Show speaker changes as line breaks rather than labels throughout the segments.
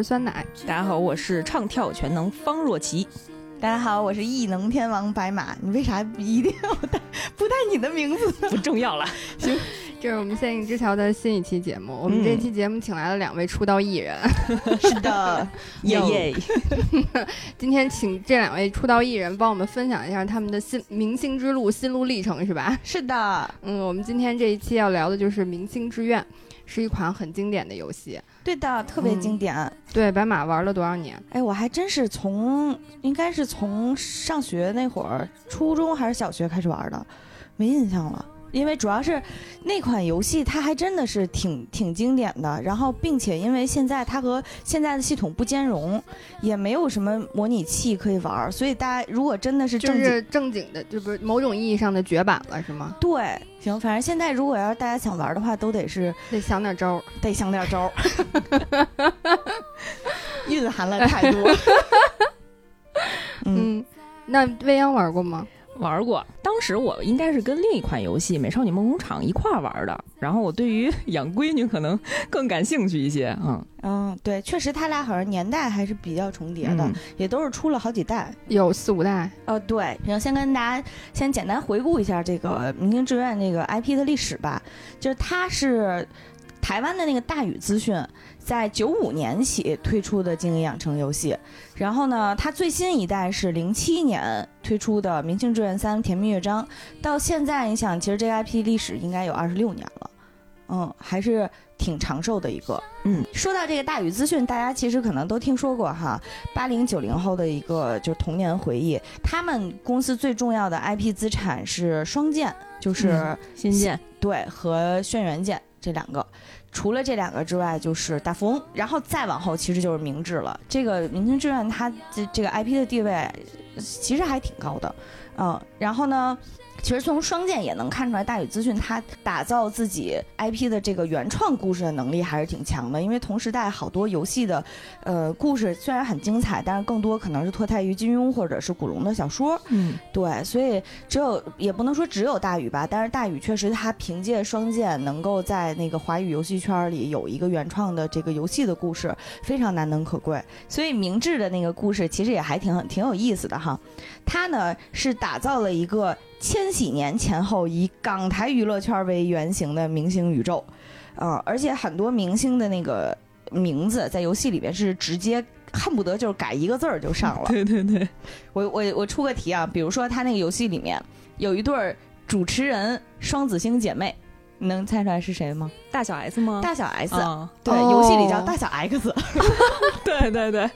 是酸奶。
大家好，我是唱跳全能方若琪。
大家好，我是异能天王白马。你为啥一定要带不带你的名字？
不重要了。
行，这是我们仙影之桥的新一期节目。我们这期节目请来了两位出道艺人。
是的，
耶耶。
今天请这两位出道艺人帮我们分享一下他们的心明星之路心路历程，是吧？
是的。
嗯，我们今天这一期要聊的就是《明星志愿》，是一款很经典的游戏。
对的，特别经典。
对，白马玩了多少年？
哎，我还真是从应该是从上学那会儿，初中还是小学开始玩的，没印象了。因为主要是那款游戏，它还真的是挺挺经典的。然后，并且因为现在它和现在的系统不兼容，也没有什么模拟器可以玩，所以大家如果真的是
就是正经的，就不是某种意义上的绝版了，是吗？
对，行，反正现在如果要是大家想玩的话，都得是
得想点招，
得想点招，蕴含了太多。
嗯，那未央玩过吗？
玩过，当时我应该是跟另一款游戏《美少女梦工厂》一块玩的，然后我对于养闺女可能更感兴趣一些。
嗯嗯，对，确实他俩好像年代还是比较重叠的，也都是出了好几代，
有四五代。
呃，对，然后先跟大家先简单回顾一下这个《明星志愿》这个 IP 的历史吧，就是它是台湾的那个大宇资讯。在九五年起推出的经营养成游戏，然后呢，它最新一代是零七年推出的《明星志愿三：甜蜜乐章》，到现在你想，其实这个 IP 历史应该有二十六年了，嗯，还是挺长寿的一个。嗯，说到这个大宇资讯，大家其实可能都听说过哈，八零九零后的一个就是童年回忆，他们公司最重要的 IP 资产是双剑，就是
新剑，
对，和轩辕剑这两个。除了这两个之外，就是大富翁，然后再往后其实就是明治了。这个明星志愿它这这个 IP 的地位其实还挺高的，嗯，然后呢？其实从双剑也能看出来，大宇资讯它打造自己 IP 的这个原创故事的能力还是挺强的。因为同时代好多游戏的，呃，故事虽然很精彩，但是更多可能是脱胎于金庸或者是古龙的小说。
嗯，
对，所以只有也不能说只有大宇吧，但是大宇确实他凭借双剑能够在那个华语游戏圈里有一个原创的这个游戏的故事，非常难能可贵。所以明智的那个故事其实也还挺挺有意思的哈。他呢是打造了一个。千禧年前后，以港台娱乐圈为原型的明星宇宙，啊，而且很多明星的那个名字在游戏里面是直接恨不得就是改一个字儿就上了。
对对对，
我我我出个题啊，比如说他那个游戏里面有一对主持人双子星姐妹，能猜出来是谁吗？
大小 S 吗？
大小 S，对，游戏里叫大小 X。
对 对对。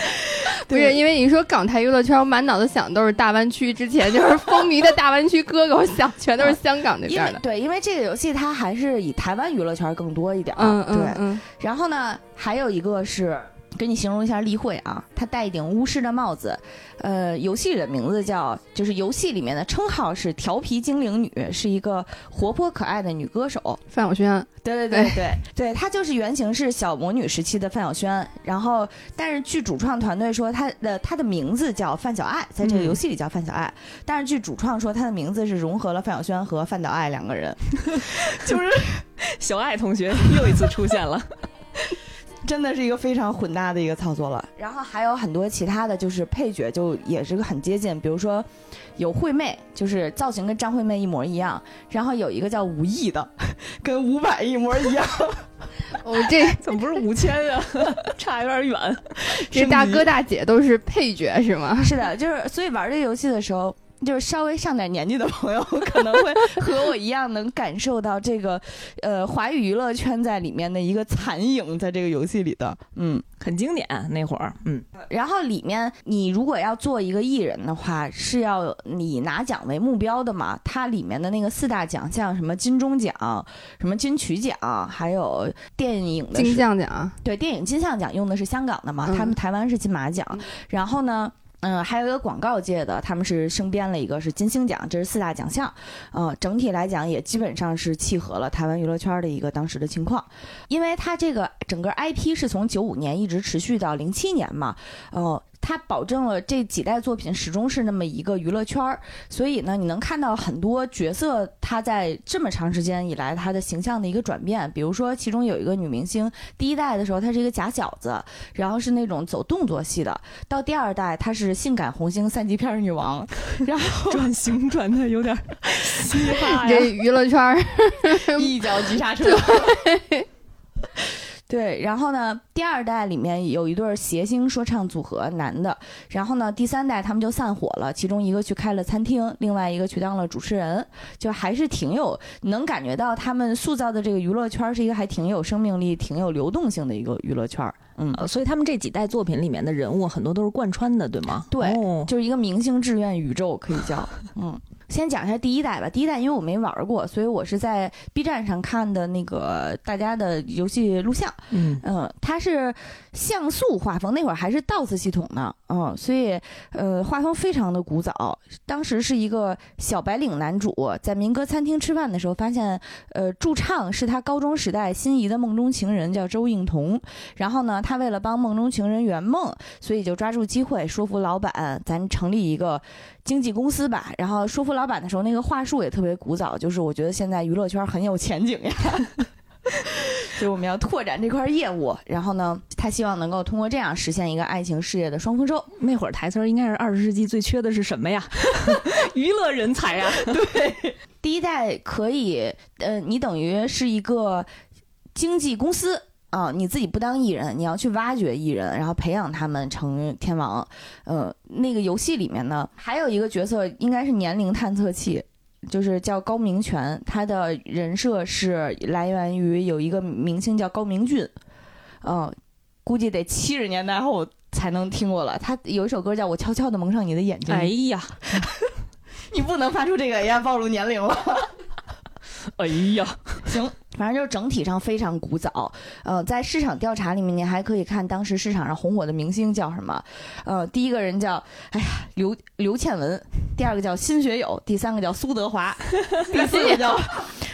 不是因为你说港台娱乐圈，我满脑子想都是大湾区，之前就是风靡的大湾区哥哥，我想全都是香港那边的。
对，因为这个游戏它还是以台湾娱乐圈更多一点。
嗯
嗯嗯。然后呢，还有一个是。给你形容一下例会啊，她戴一顶巫师的帽子，呃，游戏里的名字叫，就是游戏里面的称号是调皮精灵女，是一个活泼可爱的女歌手
范晓萱。
对对对对对，她就是原型是小魔女时期的范晓萱，然后但是据主创团队说，她的她的名字叫范小爱，在这个游戏里叫范小爱，但是据主创说，她的名字是融合了范晓萱和范岛爱两个人，
就是小爱同学又一次出现了。
真的是一个非常混搭的一个操作了，然后还有很多其他的就是配角，就也是个很接近，比如说有惠妹，就是造型跟张惠妹一模一样，然后有一个叫吴毅的，跟伍佰一模一样。
哦，这
怎么不是五千呀？差有点远。
这大哥大姐都是配角是吗？
是的，就是所以玩这个游戏的时候。就是稍微上点年纪的朋友 可能会和我一样能感受到这个，呃，华语娱乐圈在里面的一个残影，在这个游戏里的，嗯，
很经典那会儿，嗯。
然后里面你如果要做一个艺人的话，是要以拿奖为目标的嘛？它里面的那个四大奖项，什么金钟奖、什么金曲奖，还有电影的
金像奖，
对，电影金像奖用的是香港的嘛？他们台湾是金马奖，然后呢？嗯，还有一个广告界的，他们是升编了一个是金星奖，这是四大奖项。嗯，整体来讲也基本上是契合了台湾娱乐圈的一个当时的情况，因为它这个整个 IP 是从九五年一直持续到零七年嘛。哦。它保证了这几代作品始终是那么一个娱乐圈儿，所以呢，你能看到很多角色他在这么长时间以来他的形象的一个转变。比如说，其中有一个女明星，第一代的时候她是一个假小子，然后是那种走动作戏的；到第二代她是性感红星三级片女王，然后
转型转的有点嘻哈
这娱乐圈
一脚急刹车。对，然后呢，第二代里面有一对谐星说唱组合，男的。然后呢，第三代他们就散伙了，其中一个去开了餐厅，另外一个去当了主持人，就还是挺有能感觉到他们塑造的这个娱乐圈是一个还挺有生命力、挺有流动性的一个娱乐圈。嗯，
呃所以他们这几代作品里面的人物很多都是贯穿的，对吗？
对
哦
就是一个明星志愿宇宙，可以叫。嗯，先讲一下第一代吧。第一代因为我没玩过，所以我是在 B 站上看的那个大家的游戏录像。
嗯，
嗯，它是像素画风，那会儿还是 DOS 系统呢，嗯，所以呃画风非常的古早。当时是一个小白领男主在民歌餐厅吃饭的时候，发现呃驻唱是他高中时代心仪的梦中情人，叫周映彤。然后呢，他为了帮梦中情人圆梦，所以就抓住机会说服老板，咱成立一个经纪公司吧。然后说服老板的时候，那个话术也特别古早，就是我觉得现在娱乐圈很有前景呀。所以我们要拓展这块业务，然后呢，他希望能够通过这样实现一个爱情事业的双丰收。
那会儿台词儿应该是二十世纪最缺的是什么呀？娱乐人才呀！
第一代可以，呃，你等于是一个经纪公司啊、你自己不当艺人，你要去挖掘艺人，然后培养他们成天王。呃，那个游戏里面呢，还有一个角色应该是年龄探测器。就是叫高明权，他的人设是来源于有一个明星叫高明俊，嗯、估计得七十年代后才能听过了。他有一首歌叫《我悄悄地蒙上你的眼睛》，
哎呀，
你不能发出这个，要暴露年龄了。
哎呀，
行，反正就是整体上非常古早。呃，在市场调查里面，你还可以看当时市场上红火的明星叫什么。呃，第一个人叫哎呀刘刘倩文，第二个叫辛学友，第三个叫苏德华，第四个叫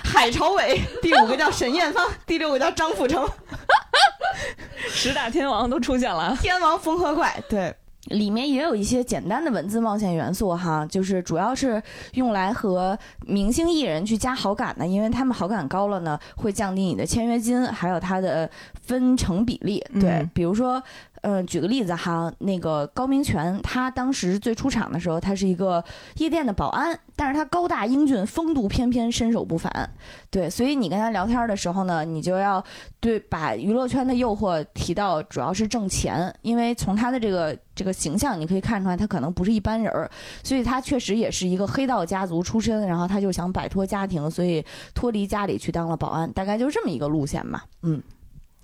海朝伟，第五个叫沈艳芳，第六个叫张富成。
十大天王都出现了。
天王缝合怪，对。里面也有一些简单的文字冒险元素哈，就是主要是用来和明星艺人去加好感的，因为他们好感高了呢，会降低你的签约金，还有它的分成比例。对，
嗯
比如说，呃，举个例子哈，那个高明权，他当时最出场的时候，他是一个夜店的保安，但是他高大英俊，风度翩翩，身手不凡。对，所以你跟他聊天的时候呢，你就要对把娱乐圈的诱惑提到主要是挣钱，因为从他的这个这个形象，你可以看出来他可能不是一般人儿，所以他确实也是一个黑道家族出身，然后他就想摆脱家庭，所以脱离家里去当了保安，大概就是这么一个路线吧。嗯，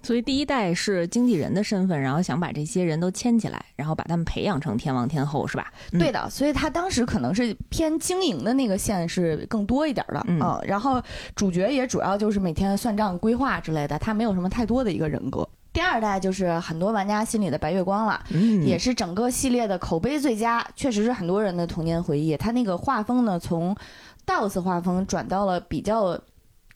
所以第一代是经纪人的身份，然后想把这些人都牵起来，然后把他们培养成天王天后，是吧？嗯
对的，所以他当时可能是偏经营的那个线是更多一点儿的，
嗯
啊然后主角也主要就是每天算账、规划之类的，他没有什么太多的一个人格。第二代就是很多玩家心里的白月光了，
嗯，
也是整个系列的口碑最佳，确实是很多人的童年回忆。他那个画风呢，从 DOS 画风转到了比较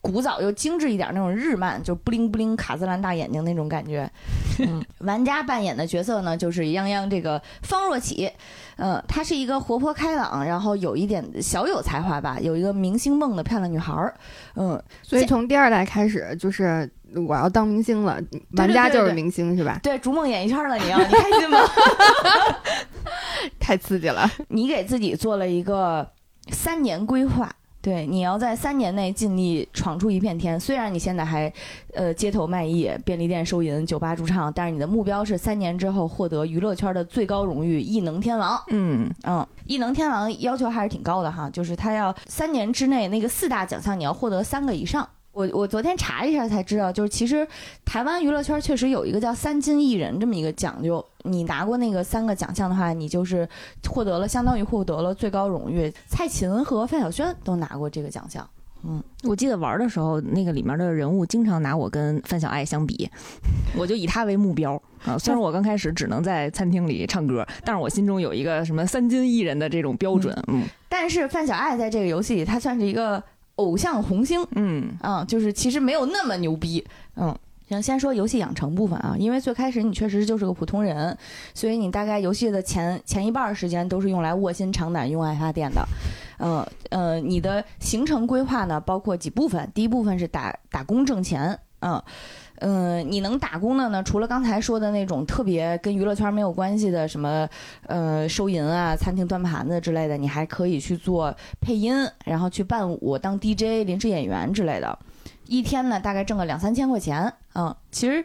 古早又精致一点那种日漫，就布灵布灵卡姿兰大眼睛那种感觉。嗯，玩家扮演的角色呢，就是泱泱这个方若启。嗯、她是一个活泼开朗，然后有一点小有才华吧，有一个明星梦的漂亮女孩儿。嗯，
所以从第二代开始，就是我要当明星了，玩家就是明星是吧？
对，逐梦演艺圈了你要，你开心吗？
太刺激了！
你给自己做了一个三年规划，对，你要在三年内尽力闯出一片天。虽然你现在还，呃，街头卖艺、便利店收银、酒吧驻唱，但是你的目标是三年之后获得娱乐圈的最高荣誉——艺能天王。
嗯，
嗯，艺能天王要求还是挺高的哈，就是他要三年之内那个四大奖项你要获得三个以上。我我昨天查了一下才知道，就是其实台湾娱乐圈确实有一个叫三金艺人这么一个讲究，你拿过那个三个奖项的话，你就是获得了相当于获得了最高荣誉。蔡琴和范晓萱都拿过这个奖项。
嗯我记得玩的时候，那个里面的人物经常拿我跟范小爱相比，我就以他为目标啊。虽然我刚开始只能在餐厅里唱歌，但是我心中有一个什么三金艺人的这种标准。嗯
但是范小爱在这个游戏里，她算是一个偶像红星，
嗯，
嗯，就是其实没有那么牛逼，嗯。行，先说游戏养成部分啊，因为最开始你确实就是个普通人，所以你大概游戏的前前一半儿时间都是用来卧薪尝胆、用爱发电的。呃呃，你的行程规划呢，包括几部分，第一部分是打打工挣钱，嗯。嗯，你能打工的呢？除了刚才说的那种特别跟娱乐圈没有关系的，什么呃收银啊、餐厅端盘子之类的，你还可以去做配音，然后去伴舞、当 DJ、临时演员之类的。一天呢，大概挣个两三千块钱。嗯，其实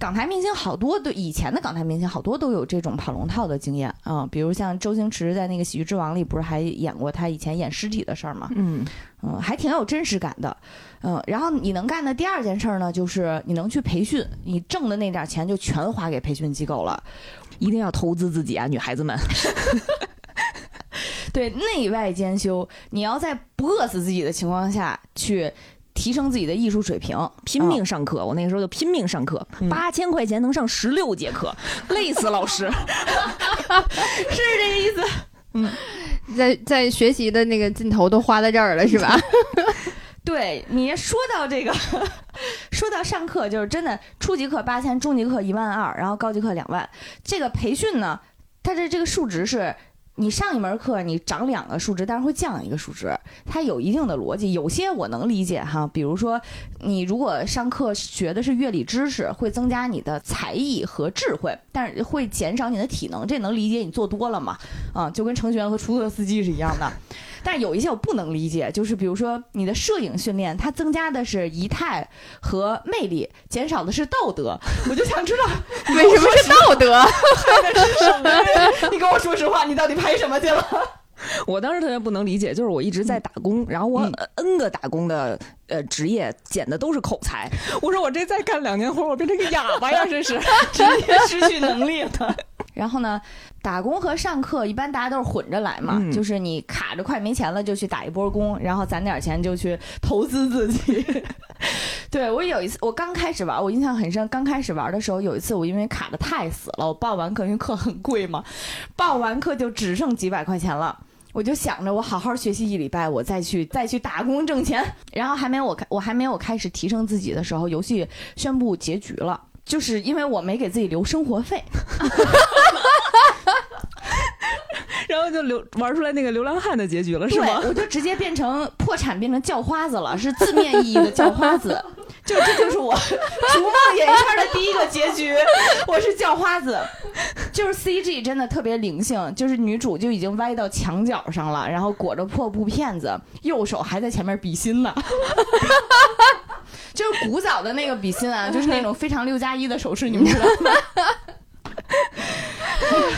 港台明星好多都以前的港台明星好多都有这种跑龙套的经验啊，比如像周星驰在那个《喜剧之王》里，不是还演过他以前演尸体的事儿吗？
嗯
嗯，还挺有真实感的。嗯，然后你能干的第二件事儿呢，就是你能去培训，你挣的那点钱就全花给培训机构了。
一定要投资自己啊，女孩子们。
对，内外兼修，你要在不饿死自己的情况下去提升自己的艺术水平，
拼命上课。我那个时候就拼命上课，八千块钱能上十六节课，累死老师。
是这个意思。
嗯，在在学习的那个劲头都花在这儿了，是吧？
对你说到这个，说到上课，就是真的，初级课八千，中级课一万二，然后高级课两万。这个培训呢，它的这个数值是。你上一门课，你涨两个数值，但是会降一个数值，它有一定的逻辑。有些我能理解哈，比如说你如果上课学的是乐理知识，会增加你的才艺和智慧，但是会减少你的体能，这能理解。你做多了嘛？啊，就跟程序员和出租车司机是一样的。但有一些我不能理解，就是比如说你的摄影训练，它增加的是仪态和魅力，减少的是道德。我就想知道
为什么是道德？
拍的是什么？你跟我说实话，你到底拍什么去了？
我当时特别不能理解，就是我一直在打工，然后我 N 个打工的呃职业捡的都是口才。我说我这再干两年活，我变成个哑巴呀！这是
直接失去能力了。然后呢，打工和上课一般大家都是混着来嘛，就是你卡着快没钱了就去打一波工，然后攒点钱就去投资自己。对我有一次，我刚开始玩，我印象很深。刚开始玩的时候，有一次我因为卡的太死了，我报完课，因为课很贵嘛，报完课就只剩几百块钱了。我就想着我好好学习一礼拜，我再去再去打工挣钱。然后还没我开，我还没有开始提升自己的时候，游戏宣布结局了。就是因为我没给自己留生活费，
然后就流玩出来那个流浪汉的结局了，是吗？
我就直接变成破产，变成叫花子了，是字面意义的叫花子。就这就是我 逐梦演艺圈的第一个结局，我是叫花子。就是 CG 真的特别灵性，就是女主就已经歪到墙角上了，然后裹着破布片子，右手还在前面比心呢。就是古早的那个比心啊，就是那种非常六加一的手势，你们知道吗？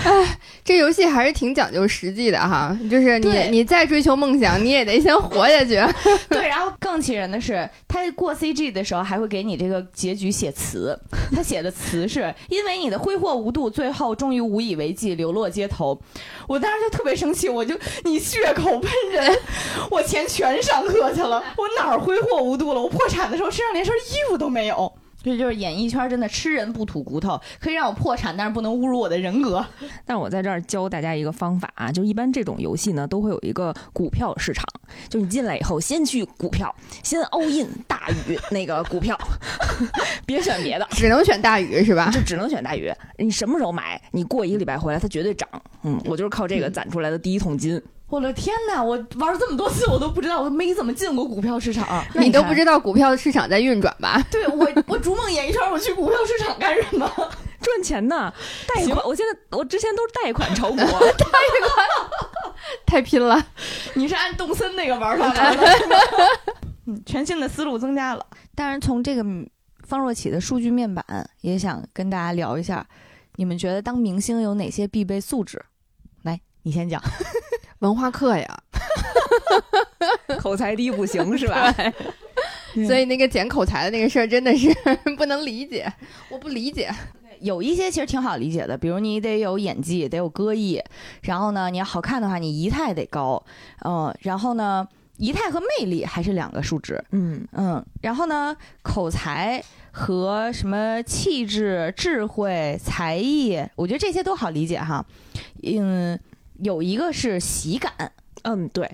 哎，这游戏还是挺讲究实际的哈，就是你你再追求梦想，你也得先活下去。
对，然后更气人的是，他过 CG 的时候还会给你这个结局写词，他写的词是因为你的挥霍无度，最后终于无以为继，流落街头。我当时就特别生气，我就你血口喷人，我钱全上课去了，我哪儿挥霍无度了？我破产的时候身上连身衣服都没有。这就是演艺圈真的吃人不吐骨头，可以让我破产，但是不能侮辱我的人格。
但我在这儿教大家一个方法啊，就一般这种游戏呢，都会有一个股票市场，就你进来以后，先去股票，先 all in 大宇那个股票，别选别的，
只能选大宇是吧？
就只能选大宇。你什么时候买？你过一个礼拜回来，它绝对涨。嗯，我就是靠这个攒出来的第一桶金。
我的天哪！我玩了这么多次，我都不知道，我没怎么进过股票市场。
你都不知道股票市场在运转吧？
对我，我逐梦演艺圈，我去股票市场干什么？
赚钱呢？贷款？我现在我之前都是贷款炒股，贷
款太拼了。
你是按动森那个玩法来的？嗯，全新的思路增加了。当然，从这个方若启的数据面板，也想跟大家聊一下，你们觉得当明星有哪些必备素质？来，你先讲。
文化课呀，
口才低不行是吧？
所以那个捡口才的那个事儿真的是不能理解，我不理解。
有一些其实挺好理解的，比如你得有演技，得有歌艺，然后呢，你要好看的话，你仪态得高，嗯，然后呢，仪态和魅力还是两个数值，
嗯
嗯，然后呢，口才和什么气质、智慧、才艺，我觉得这些都好理解哈，嗯。有一个是喜感，
嗯，对，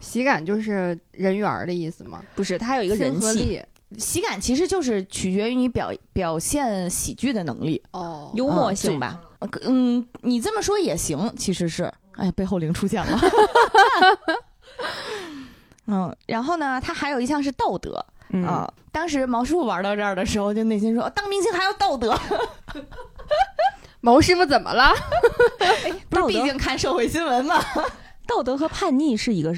喜感就是人缘的意思吗？
不是，它有一个人气，
喜感其实就是取决于你表表现喜剧的能力。
哦
幽默性吧。
呃嗯，你这么说也行，其实是，哎，背后灵出现了。嗯，然后呢，他还有一项是道德
嗯
啊、当时毛师傅玩到这儿的时候，就内心说，当明星还要道德，
毛师傅怎么了？
不毕竟看社会新闻嘛。
道德和叛逆是一个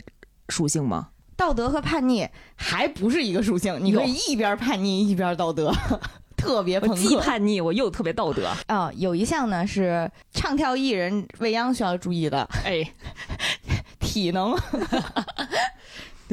属性吗？
道德和叛逆还不是一个属性，你可以一边叛逆一边道德，特别朋
我既叛逆，我又特别道德。
啊、有一项呢是唱跳艺人未央需要注意的
哎，
体能。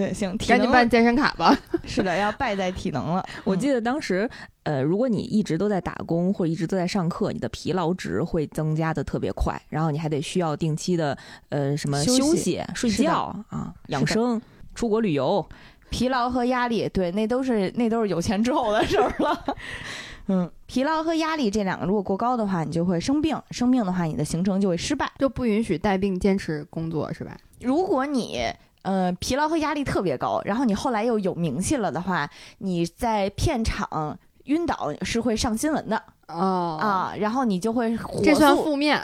对，行，体
赶紧办健身卡吧。
是的，要败在体能了。
我记得当时，呃，如果你一直都在打工或者一直都在上课，你的疲劳值会增加的特别快，然后你还得需要定期的，呃，什么
休息
休息、睡
是的
觉啊、养生、出国旅游。
疲劳和压力，对，那都是那都是有钱之后的事儿了。嗯，疲劳和压力这两个如果过高的话，你就会生病，生病的话，你的行程就会失败。
就不允许带病坚持工作是吧？
如果你呃疲劳和压力特别高，然后你后来又有名气了的话，你在片场晕倒是会上新闻的、
哦，
啊，然后你就会火
这算
速
负面。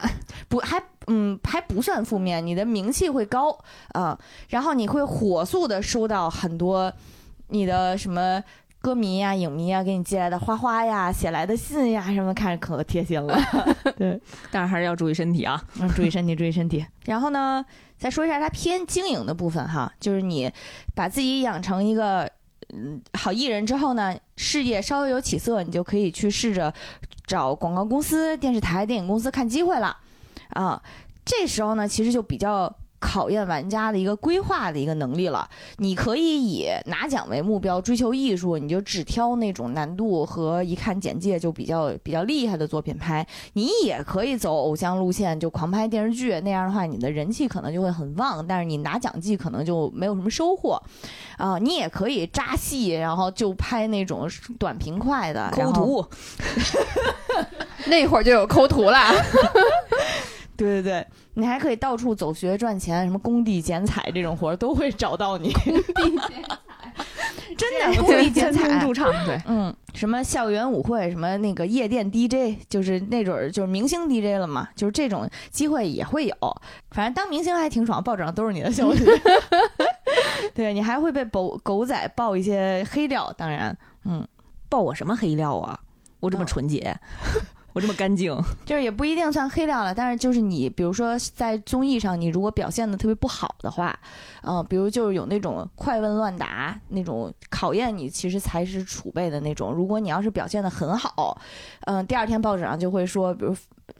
不还嗯还不算负面，你的名气会高啊，然后你会火速的收到很多你的什么。歌迷呀、影迷呀，给你寄来的花花呀、写来的信呀，什么看着可贴心了。对，
但是还是要注意身体啊。
嗯，注意身体，注意身体。然后呢，再说一下它偏经营的部分哈，就是你把自己养成一个嗯好艺人之后呢，事业稍微有起色，你就可以去试着找广告公司、电视台、电影公司看机会了啊。这时候呢，其实就比较。考验玩家的一个规划的一个能力了。你可以以拿奖为目标，追求艺术，你就只挑那种难度和一看简介就比较比较厉害的作品拍。你也可以走偶像路线，就狂拍电视剧，那样的话，你的人气可能就会很旺，但是你拿奖季可能就没有什么收获。啊、你也可以扎戏，然后就拍那种短平快的
抠。图，
那会儿就有抠图啦。
对对对，你还可以到处走学赚钱，什么工地剪彩这种活儿都会找到你。工地剪彩，真的工地剪彩。
唱，对，
嗯，什么校园舞会，什么那个夜店 DJ，就是那种儿就是明星 DJ 了嘛，就是这种机会也会有。反正当明星还挺爽，报纸上都是你的消息。对你还会被狗狗仔爆一些黑料，当然，嗯，
爆我什么黑料啊？我这么
嗯
纯洁，我这么干净，
就是也不一定算黑料了，但是就是你，比如说在综艺上，你如果表现的特别不好的话，嗯、比如就是有那种快问乱答那种考验你其实才是储备的那种，如果你要是表现的很好，嗯、第二天报纸上就会说，比如。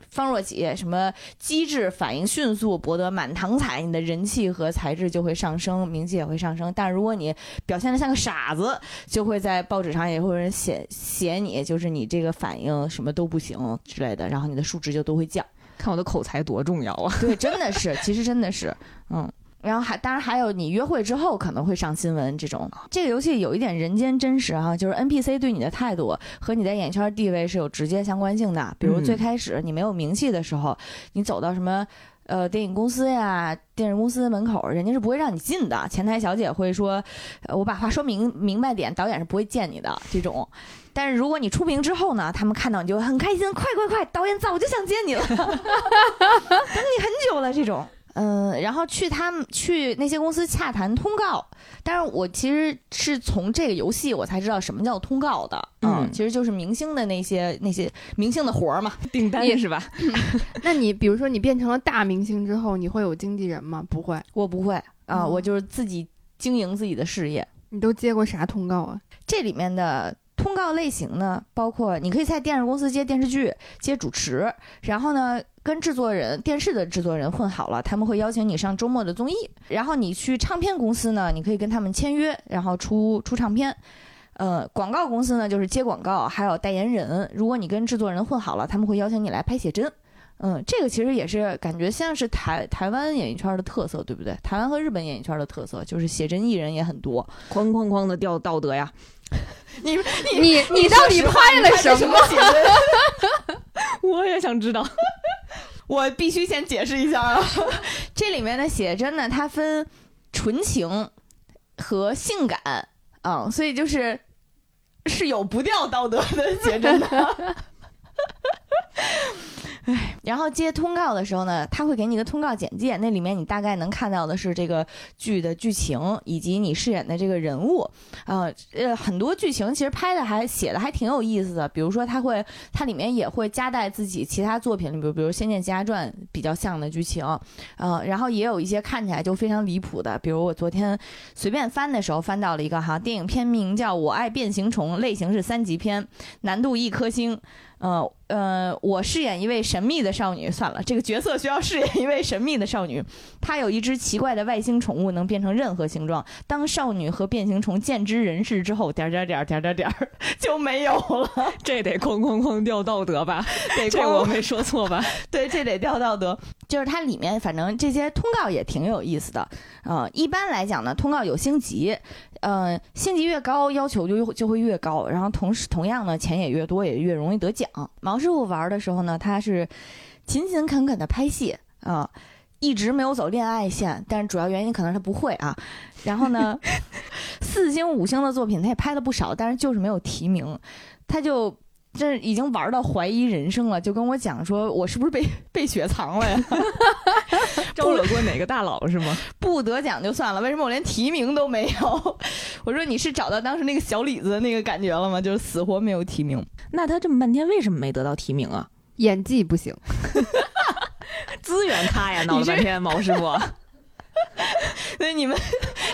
方若己什么机智反应迅速，博得满堂彩，你的人气和才智就会上升，名气也会上升。但如果你表现的像个傻子，就会在报纸上也会有人写写你，就是你这个反应什么都不行之类的，然后你的数值就都会降。
看我的口才多重要啊！
对，真的是，其实真的是，嗯。然后还当然还有你约会之后可能会上新闻这种，这个游戏有一点人间真实哈、就是 NPC 对你的态度和你在演艺圈地位是有直接相关性的。比如最
嗯
开始你没有名气的时候，你走到什么呃电影公司呀、电视公司门口，人家是不会让你进的。前台小姐会说，呃我把话说明明白点，导演是不会见你的这种。但是如果你出名之后呢，他们看到你就会很开心，快快快，导演早就想见你了，等你很久了这种。嗯，然后去他们去那些公司洽谈通告，但是我其实是从这个游戏我才知道什么叫通告的，
嗯
其实就是明星的那些那些明星的活儿嘛，
订单是吧？
那你比如说你变成了大明星之后，你会有经纪人吗？不会。
我不会啊、
嗯
我就是自己经营自己的事业。
你都接过啥通告啊？
这里面的通告类型呢，包括你可以在电视公司接电视剧、接主持，然后呢跟制作人、电视的制作人混好了，他们会邀请你上周末的综艺。然后你去唱片公司呢，你可以跟他们签约，然后出出唱片。呃，广告公司呢就是接广告，还有代言人。如果你跟制作人混好了，他们会邀请你来拍写真。嗯，这个其实也是感觉像是台台湾演艺圈的特色，对不对？台湾和日本演艺圈的特色就是写真艺人也很多。
哐哐哐的掉道德呀！
你
你你到底拍了什么？
我也想知道。
我必须先解释一下啊，这里面的写真呢，它分纯情和性感啊、所以就是是有不掉道德的，写真的。哎，然后接通告的时候呢，他会给你一个通告简介，那里面你大概能看到的是这个剧的剧情以及你饰演的这个人物，呃呃，很多剧情其实拍的还写的还挺有意思的，比如说他会，它里面也会夹带自己其他作品，比如比如《仙剑奇侠传》比较像的剧情，呃，然后也有一些看起来就非常离谱的，比如我昨天随便翻的时候翻到了一个哈，电影片名叫《我爱变形虫》，类型是三级片，难度一颗星。呃呃，我饰演一位神秘的少女。算了，这个角色需要饰演一位神秘的少女。她有一只奇怪的外星宠物，能变成任何形状。当少女和变形虫见之人世之后，点点点点点点就没有了。
这得哐哐哐掉道德吧？得这我没说错吧？
对，这得掉道德。就是它里面反正这些通告也挺有意思的。呃，一般来讲呢，通告有星级。呃，星级越高，要求就就会越高，然后同时同样呢，钱也越多，也越容易得奖。毛师傅玩的时候呢，他是勤勤恳恳的拍戏啊，一直没有走恋爱线，但是主要原因可能是他不会啊。然后呢，四星五星的作品他也拍了不少，但是就是没有提名，他就。这已经玩到怀疑人生了，就跟我讲说，我是不是被 被雪藏了呀？
招惹过哪个大佬是吗？
不得奖就算了，为什么我连提名都没有？我说你是找到当时那个小李子的那个感觉了吗？就是死活没有提名。
那他这么半天为什么没得到提名啊？
演技不行，
资源咖呀，闹了半天毛师傅。
所以你们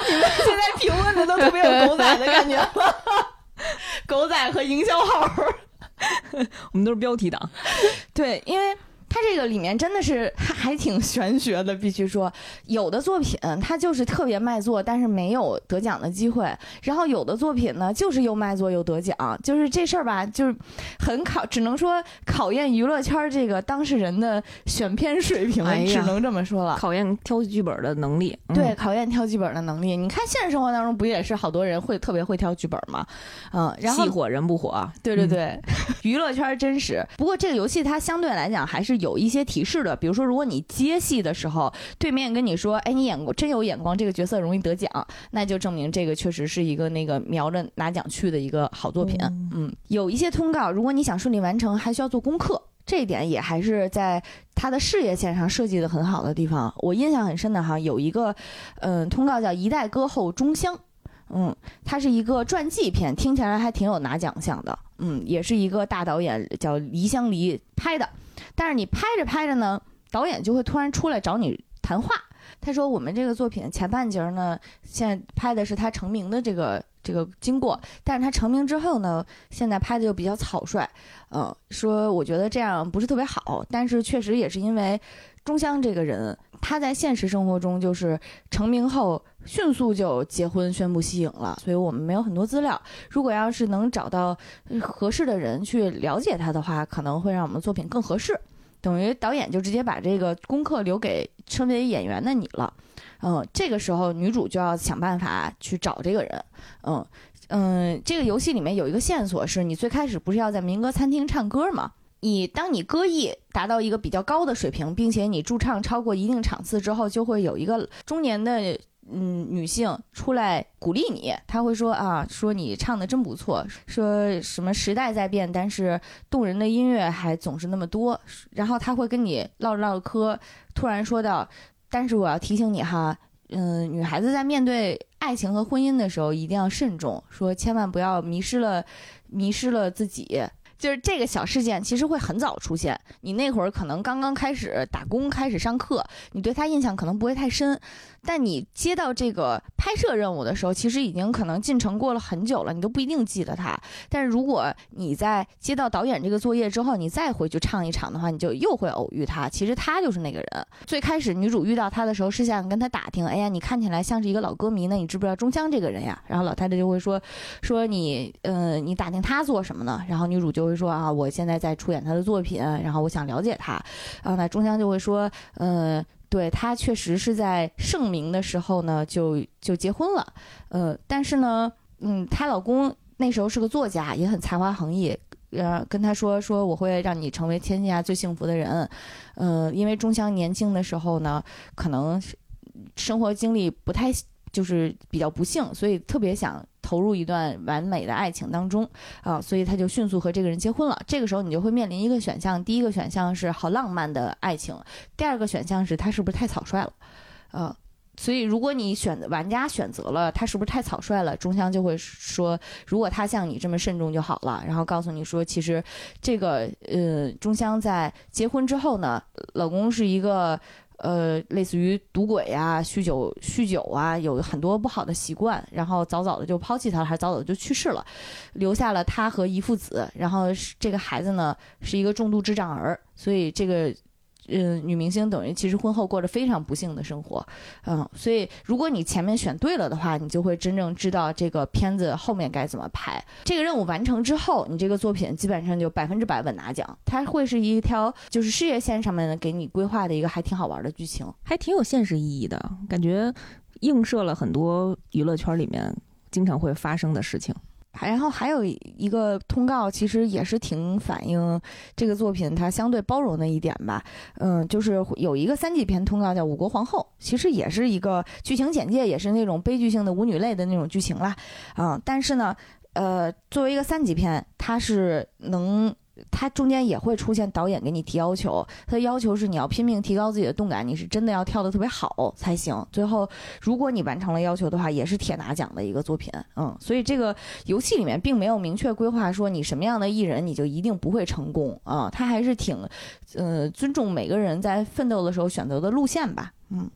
你们现在评论的都特别有狗仔的感觉吗？狗仔和营销号。
我们都是标题党，
对，因为。它这个里面真的是还挺玄学的，必须说，有的作品它就是特别卖座，但是没有得奖的机会；然后有的作品呢，就是又卖座又得奖，就是这事儿吧，就是很考，只能说考验娱乐圈这个当事人的选片水平，只能这么说了，
考验挑剧本的能力。
对，考验挑剧本的能力。你看现实生活当中不也是好多人会特别会挑剧本吗？嗯，然后
戏火人不火，
对对对，娱乐圈真实。不过这个游戏它相对来讲还是。有一些提示的，比如说，如果你接戏的时候，对面跟你说：“哎，你演过，真有眼光，这个角色容易得奖。”那就证明这个确实是一个那个瞄着拿奖去的一个好作品。嗯，有一些通告，如果你想顺利完成，还需要做功课，这一点也还是在他的事业线上设计的很好的地方。我印象很深的哈，有一个嗯通告叫《一代歌后钟香》，嗯，它是一个传记片，听起来还挺有拿奖项的。嗯，也是一个大导演叫黎香黎拍的。但是你拍着拍着呢，导演就会突然出来找你谈话。他说：“我们这个作品前半截呢，现在拍的是他成名的这个这个经过。但是他成名之后呢，现在拍的又比较草率。呃，说我觉得这样不是特别好。但是确实也是因为钟湘这个人，他在现实生活中就是成名后迅速就结婚宣布息影了，所以我们没有很多资料。如果要是能找到合适的人去了解他的话，可能会让我们作品更合适。”等于导演就直接把这个功课留给身为演员的你了，嗯，这个时候女主就要想办法去找这个人，嗯嗯，这个游戏里面有一个线索是你最开始不是要在民歌餐厅唱歌吗？你当你歌艺达到一个比较高的水平，并且你驻唱超过一定场次之后，就会有一个中年的。嗯，女性出来鼓励你，她会说啊，说你唱的真不错，说什么时代在变，但是动人的音乐还总是那么多。然后她会跟你唠着唠嗑，突然说到，但是我要提醒你哈，嗯，女孩子在面对爱情和婚姻的时候一定要慎重，说千万不要迷失了，迷失了自己。就是这个小事件，其实会很早出现。你那会儿可能刚刚开始打工，开始上课，你对他印象可能不会太深。但你接到这个拍摄任务的时候，其实已经可能进程过了很久了，你都不一定记得他。但是如果你在接到导演这个作业之后，你再回去唱一场的话，你就又会偶遇他。其实他就是那个人。最开始女主遇到他的时候，是想跟他打听：“哎呀，你看起来像是一个老歌迷呢，你知不知道钟江这个人呀？”然后老太太就会说：“说你，嗯，你打听他做什么呢？”然后女主就会说：“啊，我现在在出演他的作品，然后我想了解他。”然后呢钟江就会说：“嗯。”对他确实是在盛名的时候呢，就就结婚了，呃，但是呢，嗯，她老公那时候是个作家，也很才华横溢，呃，跟她说说我会让你成为天下最幸福的人，嗯，因为钟祥年轻的时候呢，可能生活经历不太就是比较不幸，所以特别想投入一段完美的爱情当中啊、所以他就迅速和这个人结婚了。这个时候你就会面临一个选项，第一个选项是好浪漫的爱情，第二个选项是他是不是太草率了，呃。所以，如果你选玩家选择了他是不是太草率了，中香就会说，如果他像你这么慎重就好了，然后告诉你说，其实这个呃，中香在结婚之后呢，老公是一个呃，类似于赌鬼呀、酗酒、酗酒啊，有很多不好的习惯，然后早早的就抛弃他了，还早早的就去世了，留下了他和一父子，然后这个孩子呢是一个重度智障儿，所以这个。嗯，女明星等于其实婚后过着非常不幸的生活，嗯，所以如果你前面选对了的话，你就会真正知道这个片子后面该怎么拍。这个任务完成之后，你这个作品基本上就百分之百稳拿奖。它会是一条就是事业线上面的给你规划的一个还挺好玩的剧情。
还挺有现实意义的，感觉映射了很多娱乐圈里面经常会发生的事情。
然后还有一个通告，其实也是挺反映这个作品它相对包容的一点吧。嗯，就是有一个三级片通告叫《五国皇后》，其实也是一个剧情简介，也是那种悲剧性的舞女类的那种剧情啦。啊、但是呢，呃，作为一个三级片，它是能。它中间也会出现导演给你提要求，他的要求是你要拼命提高自己的动感，你是真的要跳得特别好才行。最后，如果你完成了要求的话，也是铁拿奖的一个作品。嗯，所以这个游戏里面并没有明确规划说你什么样的艺人你就一定不会成功啊，他还是挺，呃，尊重每个人在奋斗的时候选择的路线吧。嗯，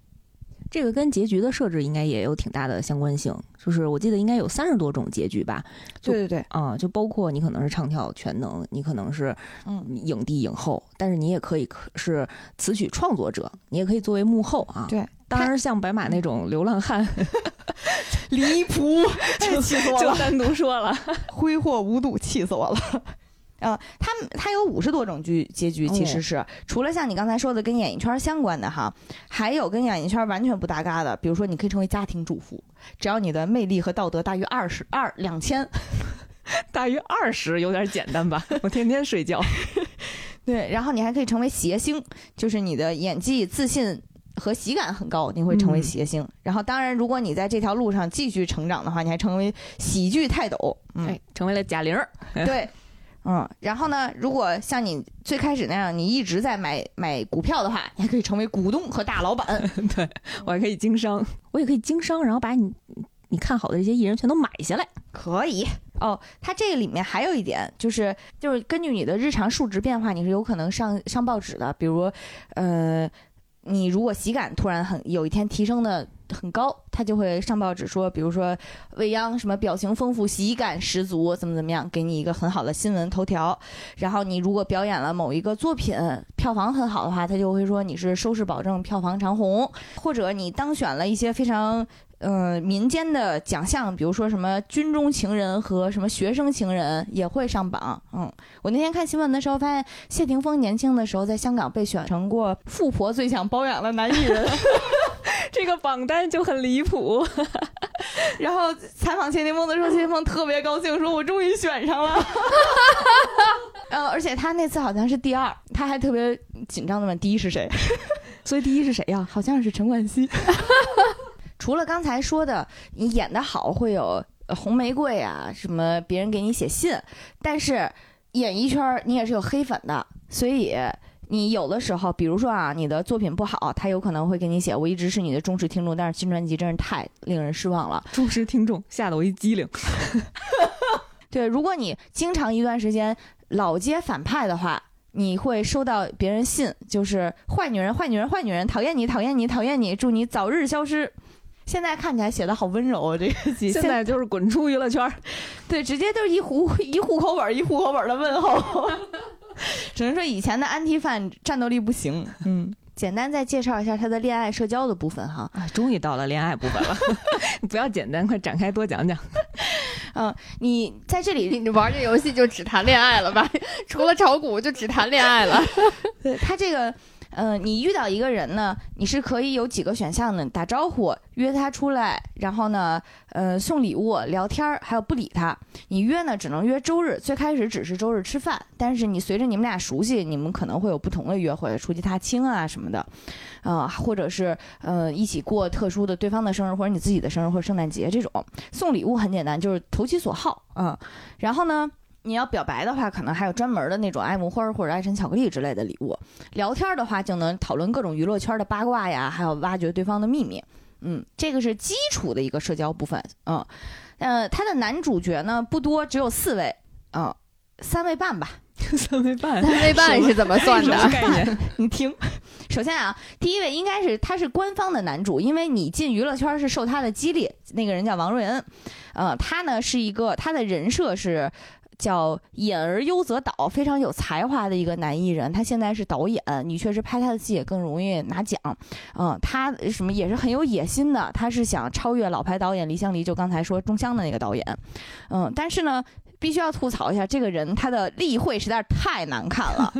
这个跟结局的设置应该也有挺大的相关性，就是我记得应该有三十多种结局吧，
对对对，
啊、就包括你可能是唱跳全能，你可能是
嗯，
影帝影后，但是你也可以是词曲创作者，你也可以作为幕后啊。
对，
当然像白马那种流浪汉
离谱，
就
气死我了，
就单独说了，
挥霍无度，气死我了。啊、他们他有五十多种剧结局，其实是、除了像你刚才说的跟演艺圈相关的哈，还有跟演艺圈完全不搭嘎的，比如说你可以成为家庭主妇，只要你的魅力和道德大于二十二两千，
大于二十有点简单吧？我天天睡觉。
对，然后你还可以成为谐星，就是你的演技、自信和喜感很高，你会成为
嗯
谐星。然后当然，如果你在这条路上继续成长的话，你还成为喜剧泰斗，嗯，
哎，成为了贾玲儿。
对，嗯，然后呢，如果像你最开始那样，你一直在买买股票的话，你还可以成为股东和大老板。
对我还可以经商，我也可以经商，然后把你你看好的这些艺人全都买下来。
可以哦，它这个里面还有一点，就是就是根据你的日常数值变化，你是有可能上上报纸的。比如，呃，你如果喜感突然很有一天提升的很高，他就会上报纸说，比如说未央什么表情丰富、喜感十足，怎么怎么样，给你一个很好的新闻头条。然后你如果表演了某一个作品，票房很好的话，他就会说你是收视保证、票房长虹，或者你当选了一些非常。呃，民间的奖项，比如说什么军中情人和什么学生情人也会上榜。嗯，我那天看新闻的时候发现，谢霆锋年轻的时候在香港被选成过富婆最想包养的男艺人。
这个榜单就很离谱。
然后采访谢霆锋的时候，谢霆锋特别高兴，说我终于选上了。呃，而且他那次好像是第二，他还特别紧张的问第一是谁，
所以第一是谁呀？
好像是陈冠希。除了刚才说的，你演的好会有红玫瑰啊，什么别人给你写信，但是演艺圈你也是有黑粉的，所以你有的时候，比如说啊，你的作品不好，他有可能会给你写我一直是你的忠实听众，但是新专辑真是太令人失望了。
忠实听众，吓得我一激灵。
对，如果你经常一段时间老接反派的话，你会收到别人信，就是坏女人、坏女人、坏女人，讨厌你、讨厌你、讨厌你，祝你早日消失。现在看起来写的好温柔啊，这个剧
现在就是滚出娱乐圈儿。
对，直接就是一户 一户口本儿一户口本儿的问候。只能说以前的安提范战斗力不行。嗯，简单再介绍一下他的恋爱社交的部分哈。
啊，终于到了恋爱部分了，不要简单，快展开多讲讲。
嗯，你在这里
你玩这游戏就只谈恋爱了吧？除了炒股就只谈恋爱了。
对他这个嗯、你遇到一个人呢，你是可以有几个选项的，打招呼、约他出来，然后呢，呃，送礼物、聊天儿，还有不理他。你约呢，只能约周日，最开始只是周日吃饭，但是你随着你们俩熟悉，你们可能会有不同的约会，出去踏青啊什么的，啊、或者是呃一起过特殊的对方的生日或者你自己的生日或者圣诞节这种。送礼物很简单，就是投其所好啊、然后呢。你要表白的话，可能还有专门的那种爱慕花儿或者爱神巧克力之类的礼物。聊天的话，就能讨论各种娱乐圈的八卦呀，还有挖掘对方的秘密。嗯，这个是基础的一个社交部分。嗯，呃，他的男主角呢不多，只有四位。嗯，三位半吧。
三位半，
三位半是怎么算的？
你听，首先啊，第一位应该是他是官方的男主，因为你进娱乐圈是受他的激励。那个人叫王瑞恩，呃，他呢是一个他的人设是。叫演而优则导，非常有才华的一个男艺人。他现在是导演，你确实拍他的戏也更容易拿奖。嗯，他什么也是很有野心的，他是想超越老牌导演黎香黎，就刚才说中香的那个导演。嗯，但是呢，必须要吐槽一下这个人，他的例会实在是太难看了。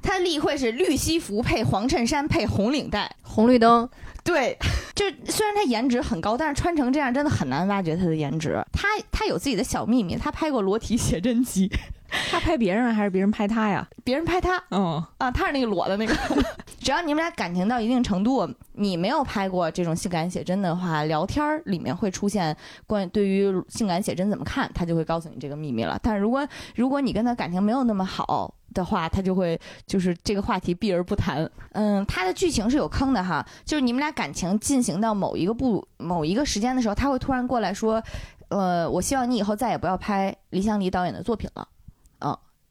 他的例会是绿西服配黄衬衫配红领带，
红绿灯，
对，就虽然他颜值很高，但是穿成这样真的很难挖掘他的颜值。他他有自己的小秘密，他拍过裸体写真集，
他拍别人还是别人拍他呀？
别人拍他
哦，
啊，他是那个裸的那个。只要你们俩感情到一定程度，你没有拍过这种性感写真的话，聊天儿里面会出现关于对于性感写真怎么看，他就会告诉你这个秘密了。但是如果如果你跟他感情没有那么好。的话，他就会就是这个话题避而不谈。嗯，他的剧情是有坑的哈，就是你们俩感情进行到某一个步某一个时间的时候，他会突然过来说，呃，我希望你以后再也不要拍李香黎导演的作品了，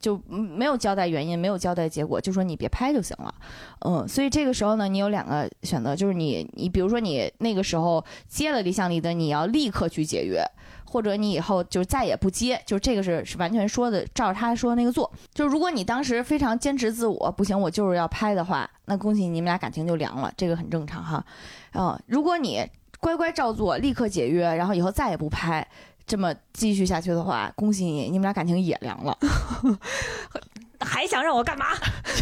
就没有交代原因，没有交代结果，就说你别拍就行了，嗯，所以这个时候呢，你有两个选择，就是你你比如说你那个时候接了李香黎的，你要立刻去解约。或者你以后就再也不接，就这个是是完全说的，照着他说的那个做。就如果你当时非常坚持自我，不行，我就是要拍的话，那恭喜你们俩感情就凉了，这个很正常哈。嗯，如果你乖乖照做，立刻解约，然后以后再也不拍，这么继续下去的话，恭喜你，你们俩感情也凉了。
还想让我干嘛？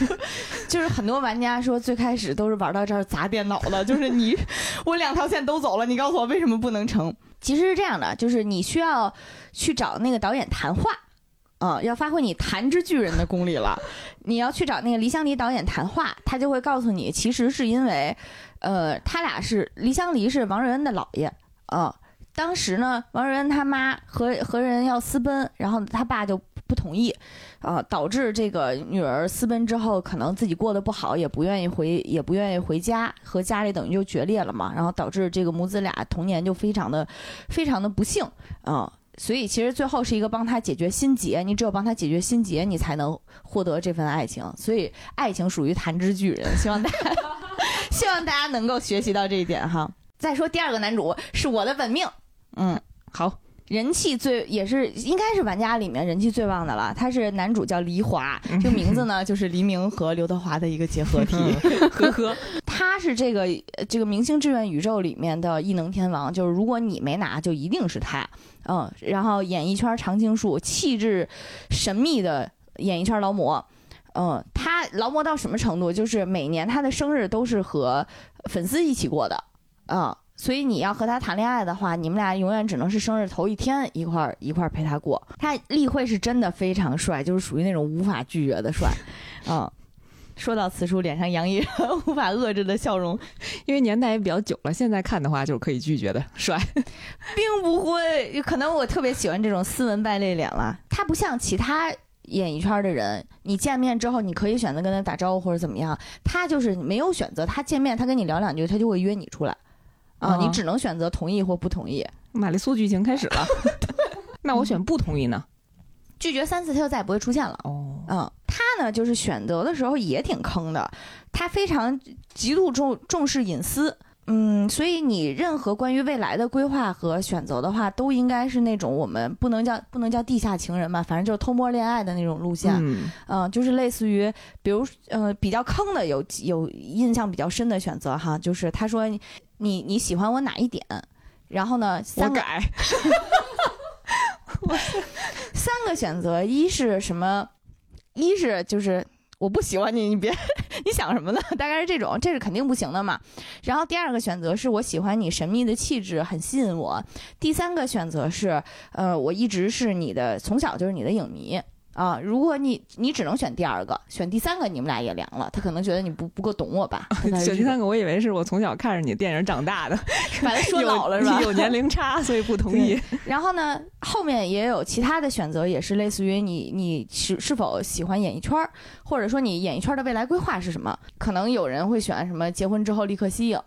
就是很多玩家说，最开始都是玩到这儿砸电脑的，就是你我两条线都走了，你告诉我为什么不能成？其实是这样的，就是你需要去找那个导演谈话。嗯，要发挥你弹之巨人的功力了。你要去找那个黎香黎导演谈话，他就会告诉你，其实是因为，呃，他俩是黎香黎是王瑞恩的姥爷，啊、当时呢，王瑞恩他妈和和人要私奔，然后他爸就不同意，啊、导致这个女儿私奔之后，可能自己过得不好，也不愿意回，也不愿意回家，和家里等于就决裂了嘛，然后导致这个母子俩童年就非常的非常的不幸，啊、所以其实最后是一个帮他解决心结，你只有帮他解决心结，你才能获得这份爱情。所以爱情属于弹之巨人，希望大家 希望大家能够学习到这一点哈。再说第二个男主是我的本命，嗯，
好，
人气最也是应该是玩家里面人气最旺的了。他是男主叫黎华，这个名字呢 就是黎明和刘德华的一个结合体。
呵呵，
他是这个呃这个明星志愿宇宙里面的异能天王，就是如果你没拿，就一定是他。嗯，然后演艺圈常青树，气质神秘的演艺圈劳模。嗯，他劳模到什么程度？就是每年他的生日都是和粉丝一起过的。啊、所以你要和他谈恋爱的话，你们俩永远只能是生日头一天一块儿一块儿陪他过。他例会是真的非常帅，就是属于那种无法拒绝的帅。嗯，说到此处，脸上洋溢着 无法遏制的笑容，
因为年代也比较久了，现在看的话就是可以拒绝的，帅。
并不会，可能我特别喜欢这种斯文败类脸了。他不像其他演艺圈的人，你见面之后你可以选择跟他打招呼或者怎么样，他就是没有选择，他见面他跟你聊两句，他就会约你出来，啊、
哦
你只能选择同意或不同意。
玛丽苏剧情开始了，那我选不同意呢？
拒绝三次，他就再也不会出现了。
哦，
嗯，他呢，就是选择的时候也挺坑的，他非常极度重重视隐私。嗯，所以你任何关于未来的规划和选择的话，都应该是那种我们不能叫不能叫地下情人吧，反正就是偷摸恋爱的那种路线。
嗯，
嗯，就是类似于，比如呃，比较坑的有有印象比较深的选择哈，就是他说你你你喜欢我哪一点，然后呢三个
改。
三个选择，一是什么？一是就是我不喜欢你，你别你想什么呢？大概是这种，这是肯定不行的嘛。然后第二个选择是我喜欢你神秘的气质，很吸引我。第三个选择是，呃，我一直是你的，从小就是你的影迷。啊，如果你你只能选第二个，选第三个，你们俩也凉了。他可能觉得你不不够懂我吧？
选第三个，我以为是我从小看着你电影长大的，
把他说老了是吧？
有年龄差，所以不同意。
然后呢，后面也有其他的选择，也是类似于你你是是否喜欢演艺圈，或者说你演艺圈的未来规划是什么？可能有人会选什么结婚之后立刻息影，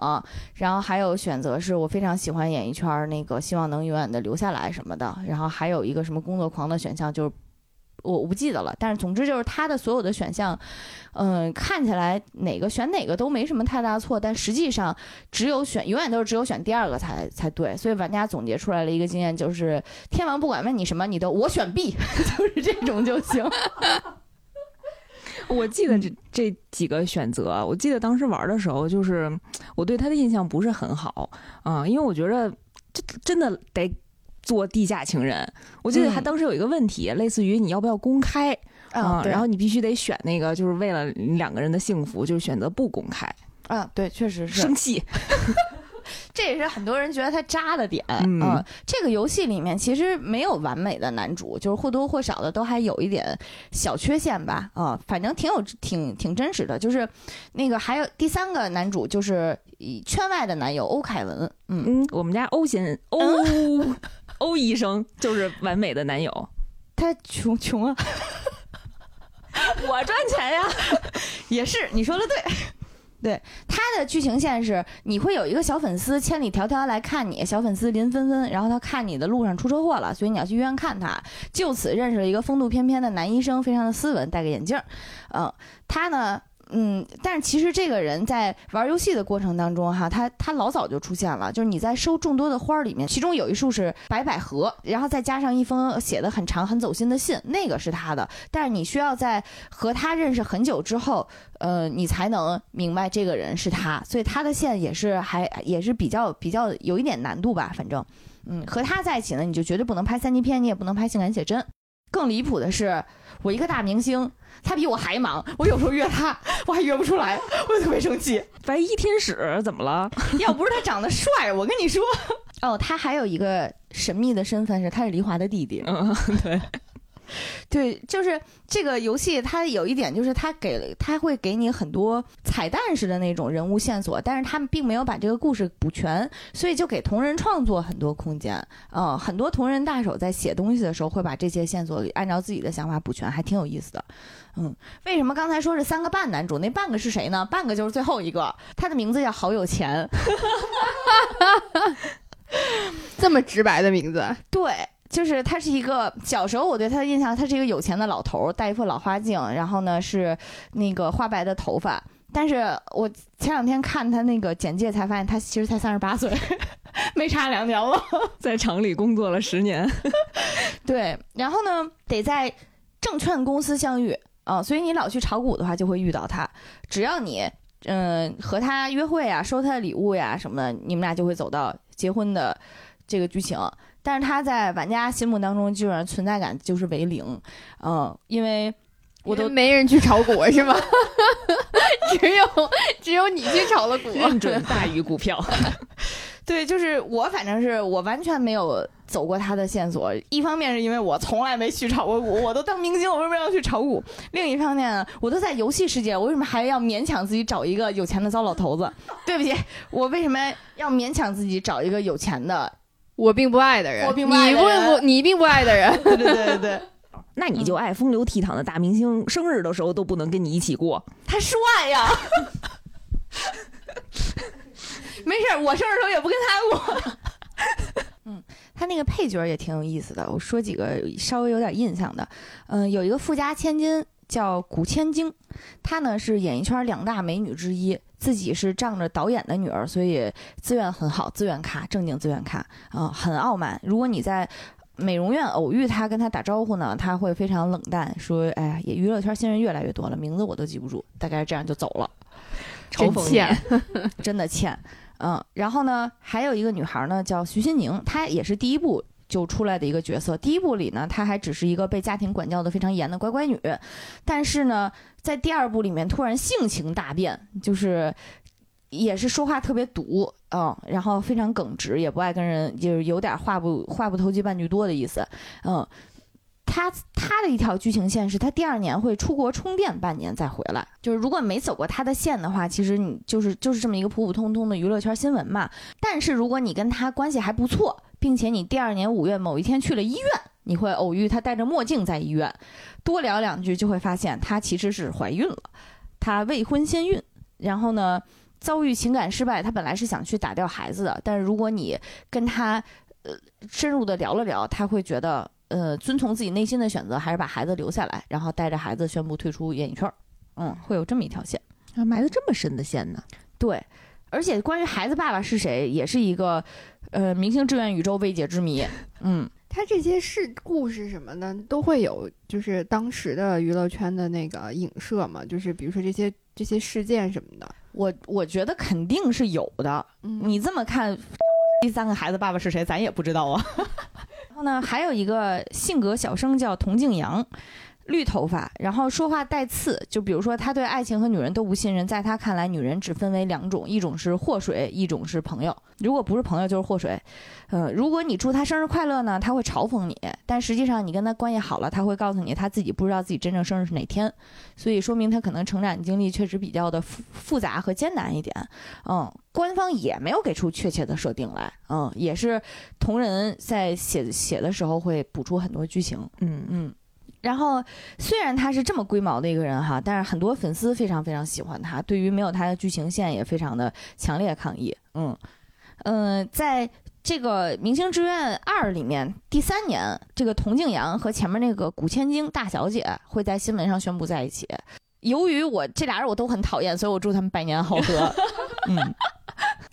然后还有选择是我非常喜欢演艺圈，那个希望能永远的留下来什么的。然后还有一个什么工作狂的选项就是。我我不记得了，但是总之就是他的所有的选项，嗯，看起来哪个选哪个都没什么太大错，但实际上只有选永远都是只有选第二个才才对。所以玩家总结出来了一个经验，就是天王不管问你什么，你都我选 B，就是这种就行。
我记得这这几个选择，我记得当时玩的时候，就是我对他的印象不是很好啊，因为我觉得这真的得。做地下情人，我记得他当时有一个问题，类似于你要不要公开啊？然后你必须得选那个，就是为了两个人的幸福，就是选择不公开。
啊，对，确实是
生气。
这也是很多人觉得他渣的点。嗯，这个游戏里面其实没有完美的男主，就是或多或少的都还有一点小缺陷吧。啊，反正挺有挺挺真实的。就是那个还有第三个男主，就是圈外的男友欧凯文。
嗯，我们家欧先 欧。欧医生就是完美的男友，
他穷穷啊，
我赚钱呀，
也是你说的对，对他的剧情线是你会有一个小粉丝千里迢迢来看你，小粉丝林芬芬，然后他看你的路上出车祸了，所以你要去医院看他，就此认识了一个风度翩翩的男医生，非常的斯文，戴个眼镜，嗯，他呢。嗯，但是其实这个人在玩游戏的过程当中，哈，他他老早就出现了。就是你在收众多的花儿里面，其中有一束是白百合，然后再加上一封写的很长、很走心的信，那个是他的。但是你需要在和他认识很久之后，呃，你才能明白这个人是他。所以他的线也是还也是比较比较有一点难度吧。反正，嗯，和他在一起呢，你就绝对不能拍三级片，你也不能拍性感写真。更离谱的是，我一个大明星。他比我还忙，我有时候约他，我还约不出来，我特别生气。
白衣天使怎么了？
要不是他长得帅，我跟你说。哦，他还有一个神秘的身份是，他是黎华的弟弟。
嗯，对。
对，就是这个游戏，它有一点就是它给了它会给你很多彩蛋式的那种人物线索，但是他们并没有把这个故事补全，所以就给同人创作很多空间。嗯，很多同人大手在写东西的时候会把这些线索按照自己的想法补全，还挺有意思的。嗯，为什么刚才说是三个半男主？那半个是谁呢？半个就是最后一个，他的名字叫好有钱，
这么直白的名字，
对。就是他是一个小时候我对他的印象，他是一个有钱的老头，戴一副老花镜，然后呢是那个花白的头发。但是我前两天看他那个简介才发现，他其实才三十八岁，没差两年了，
在厂里工作了十年。
对，然后呢得在证券公司相遇啊，所以你老去炒股的话就会遇到他。只要你嗯和他约会啊，收他的礼物呀什么的，你们俩就会走到结婚的这个剧情。但是他在玩家心目当中，基本上存在感就是为零，嗯，因为我都
没人去炒股 是吗？只有只有你去炒了股，
认准大于股票。
对，就是我，反正是我完全没有走过他的线索。一方面是因为我从来没去炒过股，我都当明星，我为什么要去炒股？另一方面呢，我都在游戏世界，我为什么还要勉强自己找一个有钱的糟老头子？对不起，我为什么要勉强自己找一个有钱的？
我并不爱的人，
你不
不，你并不爱的人，
对对对对，
那你就爱风流倜傥的大明星，生日的时候都不能跟你一起过，
他帅呀，没事，我生日时候也不跟他过。嗯，他那个配角也挺有意思的，我说几个稍微有点印象的，嗯，有一个富家千金叫古千金，她呢是演艺圈两大美女之一。自己是仗着导演的女儿，所以资源很好，资源咖，正经资源咖啊，很傲慢。如果你在美容院偶遇他，跟他打招呼呢，他会非常冷淡，说：“哎呀，也娱乐圈新人越来越多了，名字我都记不住。”大概这样就走了，
真欠，
真的欠。嗯，然后呢，还有一个女孩呢，叫徐新宁，她也是第一部就出来的一个角色。第一部里呢，她还只是一个被家庭管教的非常严的乖乖女，但是呢，在第二部里面突然性情大变，就是也是说话特别毒，嗯，然后非常耿直，也不爱跟人，就是有点话不话不投机半句多的意思，嗯。他他的一条剧情线是他第二年会出国充电半年再回来，就是如果没走过他的线的话，其实你就是就是这么一个普普通通的娱乐圈新闻嘛。但是如果你跟他关系还不错，并且你第二年五月某一天去了医院，你会偶遇他戴着墨镜在医院，多聊两句就会发现他其实是怀孕了，他未婚先孕，然后呢遭遇情感失败，他本来是想去打掉孩子的，但是如果你跟他呃深入的聊了聊，他会觉得。呃，遵从自己内心的选择，还是把孩子留下来，然后带着孩子宣布退出演艺圈嗯，会有这么一条线，
啊，埋的这么深的线呢？
对，而且关于孩子爸爸是谁，也是一个呃明星志愿宇宙未解之谜。嗯，
他这些事故事什么的都会有，就是当时的娱乐圈的那个影射嘛，就是比如说这些这些事件什么的。
我我觉得肯定是有的。你这么看，第三个孩子爸爸是谁，咱也不知道啊。然后呢，还有一个性格小生叫童静阳，绿头发，然后说话带刺。就比如说，他对爱情和女人都不信任，在他看来，女人只分为两种，一种是祸水，一种是朋友。如果不是朋友，就是祸水。呃，如果你祝他生日快乐呢，他会嘲讽你，但实际上你跟他关系好了，他会告诉你他自己不知道自己真正生日是哪天，所以说明他可能成长经历确实比较的复复杂和艰难一点。嗯。官方也没有给出确切的设定来，嗯，也是同人在写写的时候会补出很多剧情，嗯嗯。然后虽然他是这么龟毛的一个人哈，但是很多粉丝非常非常喜欢他，对于没有他的剧情线也非常的强烈抗议，嗯嗯。在这个《明星志愿二》里面，第三年这个童静阳和前面那个古千金大小姐会在新闻上宣布在一起。由于我这俩人我都很讨厌，所以我祝他们百年好合，嗯。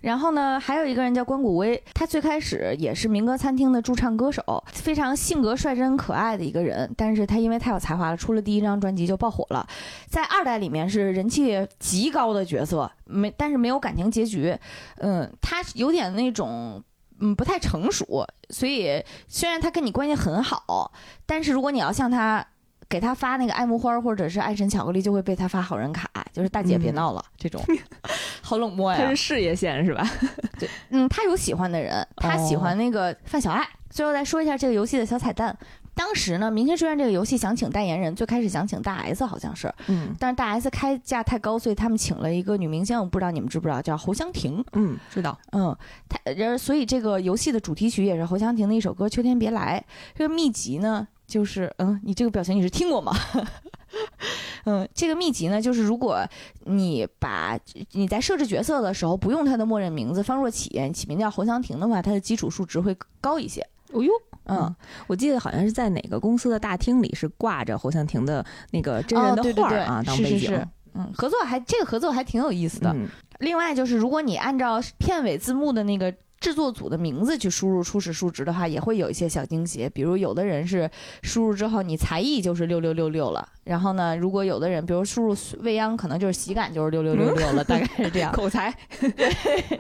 然后呢，还有一个人叫关谷威，他最开始也是民歌餐厅的驻唱歌手，非常性格率真可爱的一个人。但是他因为太有才华了，出了第一张专辑就爆火了，在二代里面是人气极高的角色，没但是没有感情结局。嗯，他有点那种嗯不太成熟，所以虽然他跟你关系很好，但是如果你要向他。给他发那个爱慕花或者是爱神巧克力，就会被他发好人卡，就是大姐别闹了这种，好冷漠呀。
他是事业线是吧？
对，嗯，他有喜欢的人，他喜欢那个范小爱。最后再说一下这个游戏的小彩蛋，当时呢，《明星志愿》这个游戏想请代言人，最开始想请大 S，好像是，嗯，但是大 S 开价太高，所以他们请了一个女明星，我不知道你们知不知道，叫侯湘婷。
嗯，知道。
嗯，他，所以这个游戏的主题曲也是侯湘婷的一首歌《秋天别来》。这个秘籍呢？就是嗯，你这个表情你是听过吗？嗯，这个秘籍呢，就是如果你把你在设置角色的时候不用他的默认名字方若起，起名叫侯湘婷的话，它的基础数值会高一些。
哦呦，嗯，我记得好像是在哪个公司的大厅里是挂着侯湘婷的那个真人的画啊，当背景。
嗯，合作还这个合作还挺有意思的。另外就是，如果你按照片尾字幕的那个。制作组的名字去输入初始数值的话，也会有一些小惊喜。比如有的人是输入之后，你才艺就是六六六六了。然后呢，如果有的人，比如输入未央，可能就是喜感就是六六六六了，大概是这样。
口才，
对，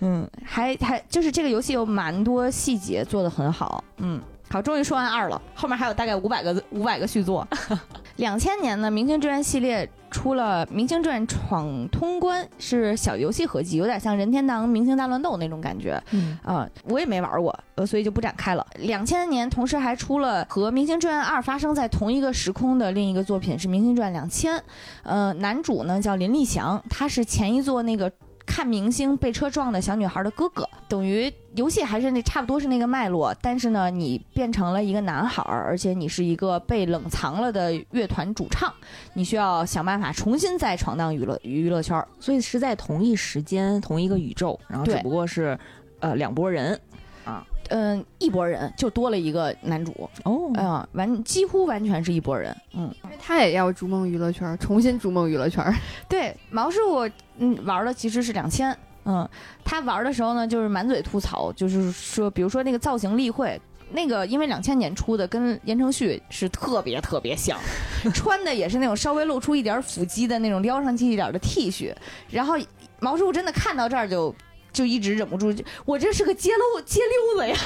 嗯，还还就是这个游戏有蛮多细节做的很好，嗯。好，终于说完二了，后面还有大概五百个五百个续作。两千年呢，《明星志愿》系列出了《明星志愿闯通关》，是小游戏合集，有点像任天堂《明星大乱斗》那种感觉。嗯啊，我也没玩过，呃，所以就不展开了。两千年同时还出了和《明星志愿二》发生在同一个时空的另一个作品，是《明星志愿两千》。呃，男主呢叫林立祥，他是前一座那个。看明星被车撞的小女孩的哥哥，等于游戏还是那差不多是那个脉络，但是呢，你变成了一个男孩，而且你是一个被冷藏了的乐团主唱，你需要想办法重新再闯荡娱乐娱乐圈，
所以是在同一时间同一个宇宙，然后只不过是呃两拨人。啊，
嗯，一拨人就多了一个男主哦，嗯，完几乎完全是一拨人，嗯，
因为他也要逐梦娱乐圈，重新逐梦娱乐圈，
对，毛师傅。嗯，玩的其实是两千。嗯，他玩的时候呢，就是满嘴吐槽，就是说，比如说那个造型例会，那个因为两千年出的，跟言承旭是特别特别像，穿的也是那种稍微露出一点腹肌的那种撩上去一点的 T 恤。然后毛师傅真的看到这儿就就一直忍不住，我这是个街溜街溜子呀，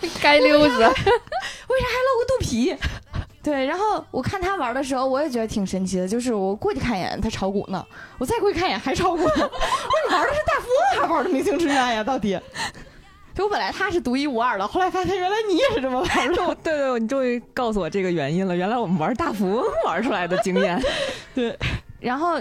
街溜子，
为啥还露个肚皮？对，然后我看他玩的时候，我也觉得挺神奇的，就是我过去看一眼，他炒股呢；我再过去看一眼，还炒股呢。我说你玩的是大富翁，还玩的明星志愿呀？到底？就我本来他是独一无二的，后来发现原来你也是这么玩的。
对对，你终于告诉我这个原因了，原来我们玩大富翁玩出来的经验。
对，然后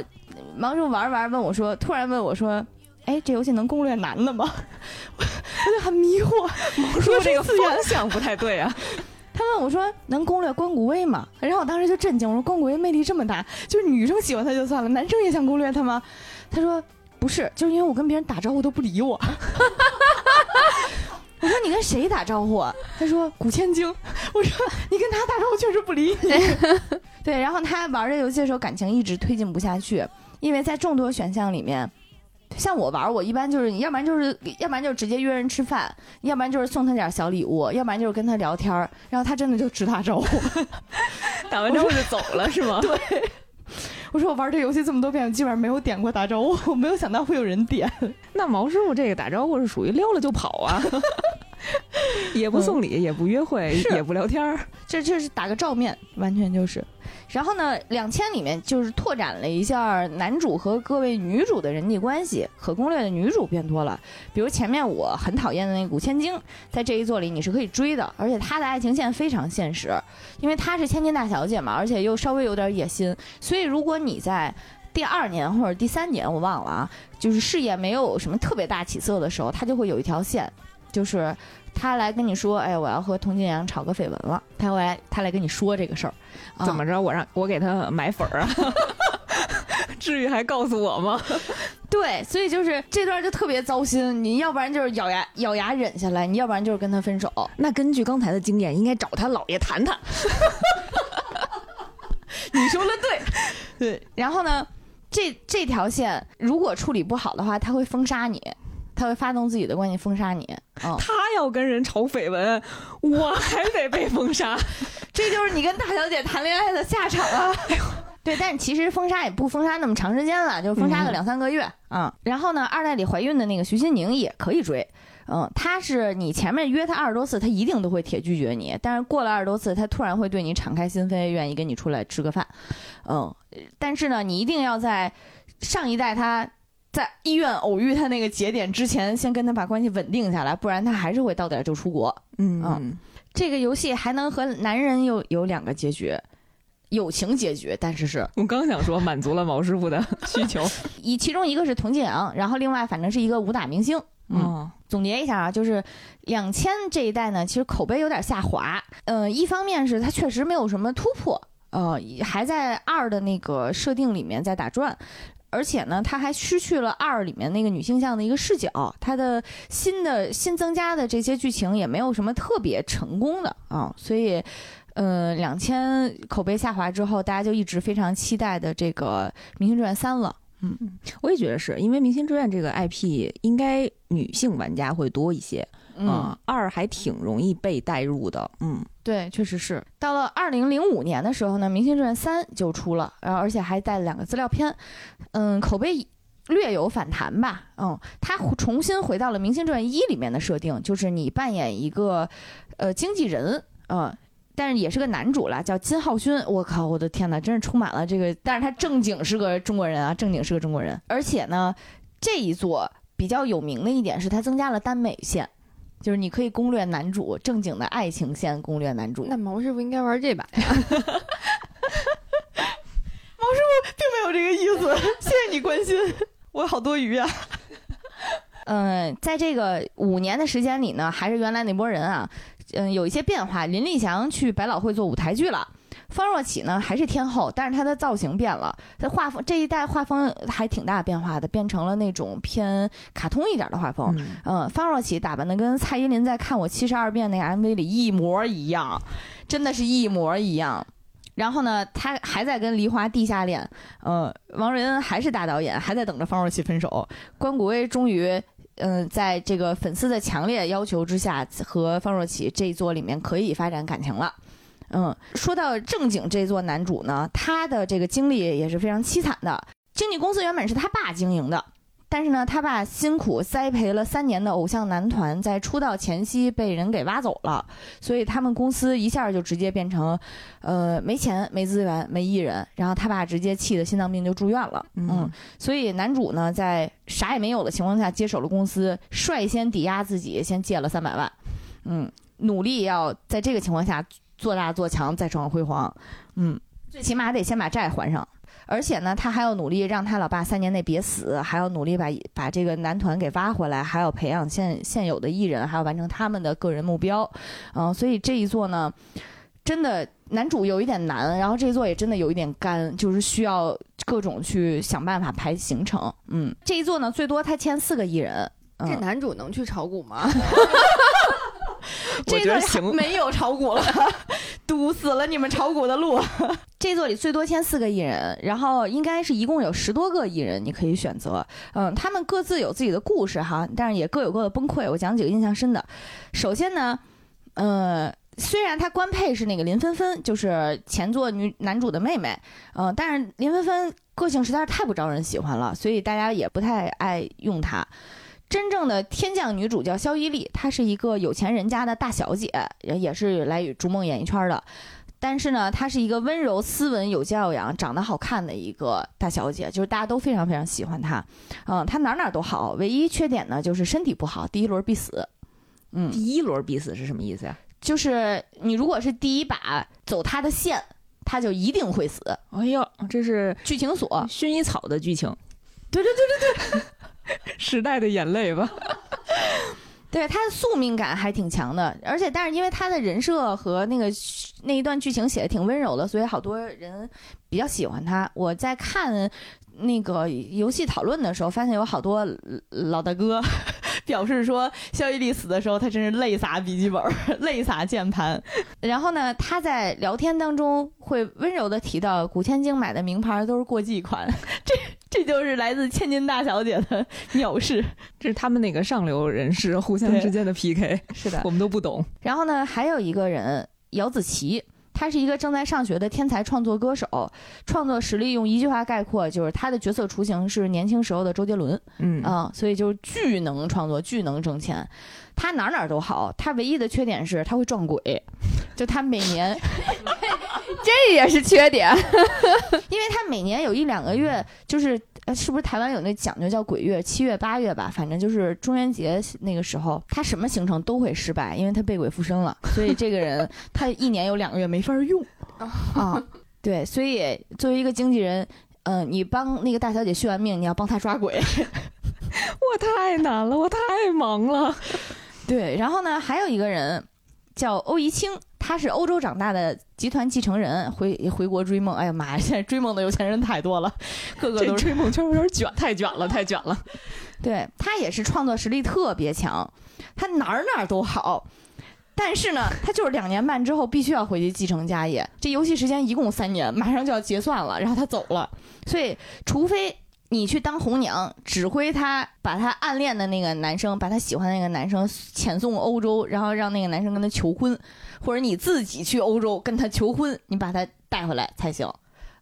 忙叔玩玩问我说，突然问我说。哎，这游戏能攻略男的吗？我就很迷惑。
毛叔这个方向不太对啊。
他问我说：“能攻略关谷威吗？”然后我当时就震惊，我说：“关谷威魅力这么大，就是女生喜欢他就算了，男生也想攻略他吗？”他说：“不是，就是因为我跟别人打招呼都不理我。”我说：“你跟谁打招呼？”他说：“古千晶。”我说：“你跟他打招呼确实不理你。”对，然后他玩这游戏的时候感情一直推进不下去，因为在众多选项里面。像我玩，我一般就是，要不然就是，要不然就是直接约人吃饭，要不然就是送他点小礼物，要不然就是跟他聊天儿然后他真的就直打招呼，
打完招呼就走了，是吗？
对。我说我玩这游戏这么多遍，我基本上没有点过打招呼，我没有想到会有人点。
那毛师傅这个打招呼是属于溜了就跑啊，也不送礼，也不约会，也不聊天
儿这就是打个照面，完全就是。然后呢，两千里面就是拓展了一下男主和各位女主的人际关系，可攻略的女主变多了。比如前面我很讨厌的那个古千金，在这一座里你是可以追的，而且她的爱情线非常现实，因为她是千金大小姐嘛，而且又稍微有点野心。所以如果你在第二年或者第三年，我忘了啊，就是事业没有什么特别大起色的时候，她就会有一条线，就是。他来跟你说，哎，我要和童静阳炒个绯闻了。他来，他来跟你说这个事儿，
怎么着？我让我给他买粉儿啊？至于还告诉我吗？
对，所以就是这段就特别糟心。你要不然就是咬牙咬牙忍下来，你要不然就是跟他分手。
那根据刚才的经验，应该找他姥爷谈谈。
你说的对，对。然后呢，这这条线如果处理不好的话，他会封杀你。他会发动自己的关系封杀你，
他要跟人炒绯闻，我还得被封杀，
这就是你跟大小姐谈恋爱的下场啊！对，但其实封杀也不封杀那么长时间了，就封杀个两三个月。啊。然后呢，二代里怀孕的那个徐新宁也可以追，嗯，他是你前面约他二十多次，他一定都会铁拒绝你，但是过了二十多次，他突然会对你敞开心扉，愿意跟你出来吃个饭，嗯，但是呢，你一定要在上一代他。在医院偶遇他那个节点之前，先跟他把关系稳定下来，不然他还是会到点就出国。嗯嗯，这个游戏还能和男人有有两个结局，友情结局，但是是
我刚想说满足了毛师傅的需求。
以其中一个是童静阳，然后另外反正是一个武打明星。嗯，总结一下啊，就是两千这一代呢，其实口碑有点下滑。嗯，一方面是它确实没有什么突破，呃，还在二的那个设定里面在打转。而且呢，它还失去了二里面那个女性向的一个视角，它的新的新增加的这些剧情也没有什么特别成功的啊，所以，呃，两千口碑下滑之后，大家就一直非常期待的这个《明星志愿三》了。嗯，
我也觉得是因为《明星志愿》这个 IP 应该女性玩家会多一些。嗯，二还挺容易被带入的。嗯，
对，确实是。到了二零零五年的时候呢，《明星志愿三》就出了，然后而且还带了两个资料片。嗯，口碑略有反弹吧。嗯，他重新回到了《明星志愿一》里面的设定，就是你扮演一个呃经纪人，嗯，但是也是个男主啦，叫金浩勋。我靠，我的天哪，真是充满了这个。但是他正经是个中国人啊，正经是个中国人。而且呢，这一座比较有名的一点是，它增加了耽美线。就是你可以攻略男主正经的爱情线，攻略男主。
那毛师傅应该玩这把呀？毛师
傅并没有这个意思，谢谢你关心，我好多余啊。嗯，在这个五年的时间里呢，还是原来那波人啊，嗯，有一些变化。林立祥去百老汇做舞台剧了。方若琪呢还是天后，但是她的造型变了，她画风这一代画风还挺大变化的，变成了那种偏卡通一点的画风。嗯，方若琪打扮的跟蔡依林在看我七十二变那个 MV 里一模一样，真的是一模一样。然后呢，他还在跟梨花地下恋。嗯，王瑞恩还是大导演，还在等着方若琪分手。关谷威终于，嗯，在这个粉丝的强烈要求之下，和方若琪这一座里面可以发展感情了。嗯，说到正经这座男主呢，他的这个经历也是非常凄惨的。经纪公司原本是他爸经营的，但是呢，他爸辛苦栽培了三年的偶像男团，在出道前夕被人给挖走了，所以他们公司一下就直接变成，呃，没钱、没资源、没艺人，然后他爸直接气得心脏病就住院了。嗯，所以男主呢，在啥也没有的情况下接手了公司，率先抵押自己，先借了三百万，嗯，努力要在这个情况下做大做强，再创辉煌。嗯，最起码得先把债还上。而且呢，他还要努力让他老爸三年内别死，还要努力把把这个男团给挖回来，还要培养现现有的艺人，还要完成他们的个人目标。嗯，所以这一座呢，真的男主有一点难，然后这一座也真的有一点干，就是需要各种去想办法排行程。嗯，这一座呢，最多他签四个艺人。
这男主能去炒股吗？
这座没有炒股了，堵死了你们炒股的路。这座里最多签四个艺人，然后应该是一共有十多个艺人，你可以选择。嗯，他们各自有自己的故事哈，但是也各有各的崩溃。我讲几个印象深的。首先呢，呃，虽然他官配是那个林芬芬，就是前作女男主的妹妹，嗯，但是林芬芬个性实在是太不招人喜欢了，所以大家也不太爱用她。真正的天降女主叫肖伊丽，她是一个有钱人家的大小姐，也是来逐梦演艺圈的。但是呢，她是一个温柔、斯文、有教养、长得好看的一个大小姐，就是大家都非常非常喜欢她。嗯，她哪哪都好，唯一缺点呢就是身体不好，第一轮必死。嗯，
第一轮必死是什么意思呀？
就是你如果是第一把走她的线，她就一定会死。
哎呦，这是
剧情锁
薰衣草的剧情。
对对对对对。
时代的眼泪吧，
对他的宿命感还挺强的，而且但是因为他的人设和那个那一段剧情写的挺温柔的，所以好多人比较喜欢他。我在看那个游戏讨论的时候，发现有好多老大哥 表示说，肖伊琍死的时候，他真是泪洒笔记本，泪洒键盘。然后呢，他在聊天当中会温柔的提到，古千晶买的名牌都是过季款，这。这就是来自千金大小姐的藐视，
这是他们那个上流人士互相之间的 PK。
是的，
我们都不懂。
然后呢，还有一个人姚子琪，他是一个正在上学的天才创作歌手，创作实力用一句话概括，就是他的角色雏形是年轻时候的周杰伦。嗯啊，所以就是巨能创作，巨能挣钱。他哪哪都好，他唯一的缺点是他会撞鬼，就他每年。
这也是缺点，
因为他每年有一两个月，就是呃，是不是台湾有那讲究叫鬼月，七月八月吧，反正就是中元节那个时候，他什么行程都会失败，因为他被鬼附身了，所以这个人 他一年有两个月没法用啊。对，所以作为一个经纪人，嗯，你帮那个大小姐续完命，你要帮她抓鬼，
我太难了，我太忙了。
对，然后呢，还有一个人叫欧怡清。他是欧洲长大的集团继承人，回回国追梦。哎呀妈呀，现在追梦的有钱人太多了，个个都
追梦圈有点卷，太卷了，太卷了。
对他也是创作实力特别强，他哪儿哪儿都好，但是呢，他就是两年半之后必须要回去继承家业。这游戏时间一共三年，马上就要结算了，然后他走了，所以除非。你去当红娘，指挥他把他暗恋的那个男生，把他喜欢的那个男生遣送欧洲，然后让那个男生跟他求婚，或者你自己去欧洲跟他求婚，你把他带回来才行。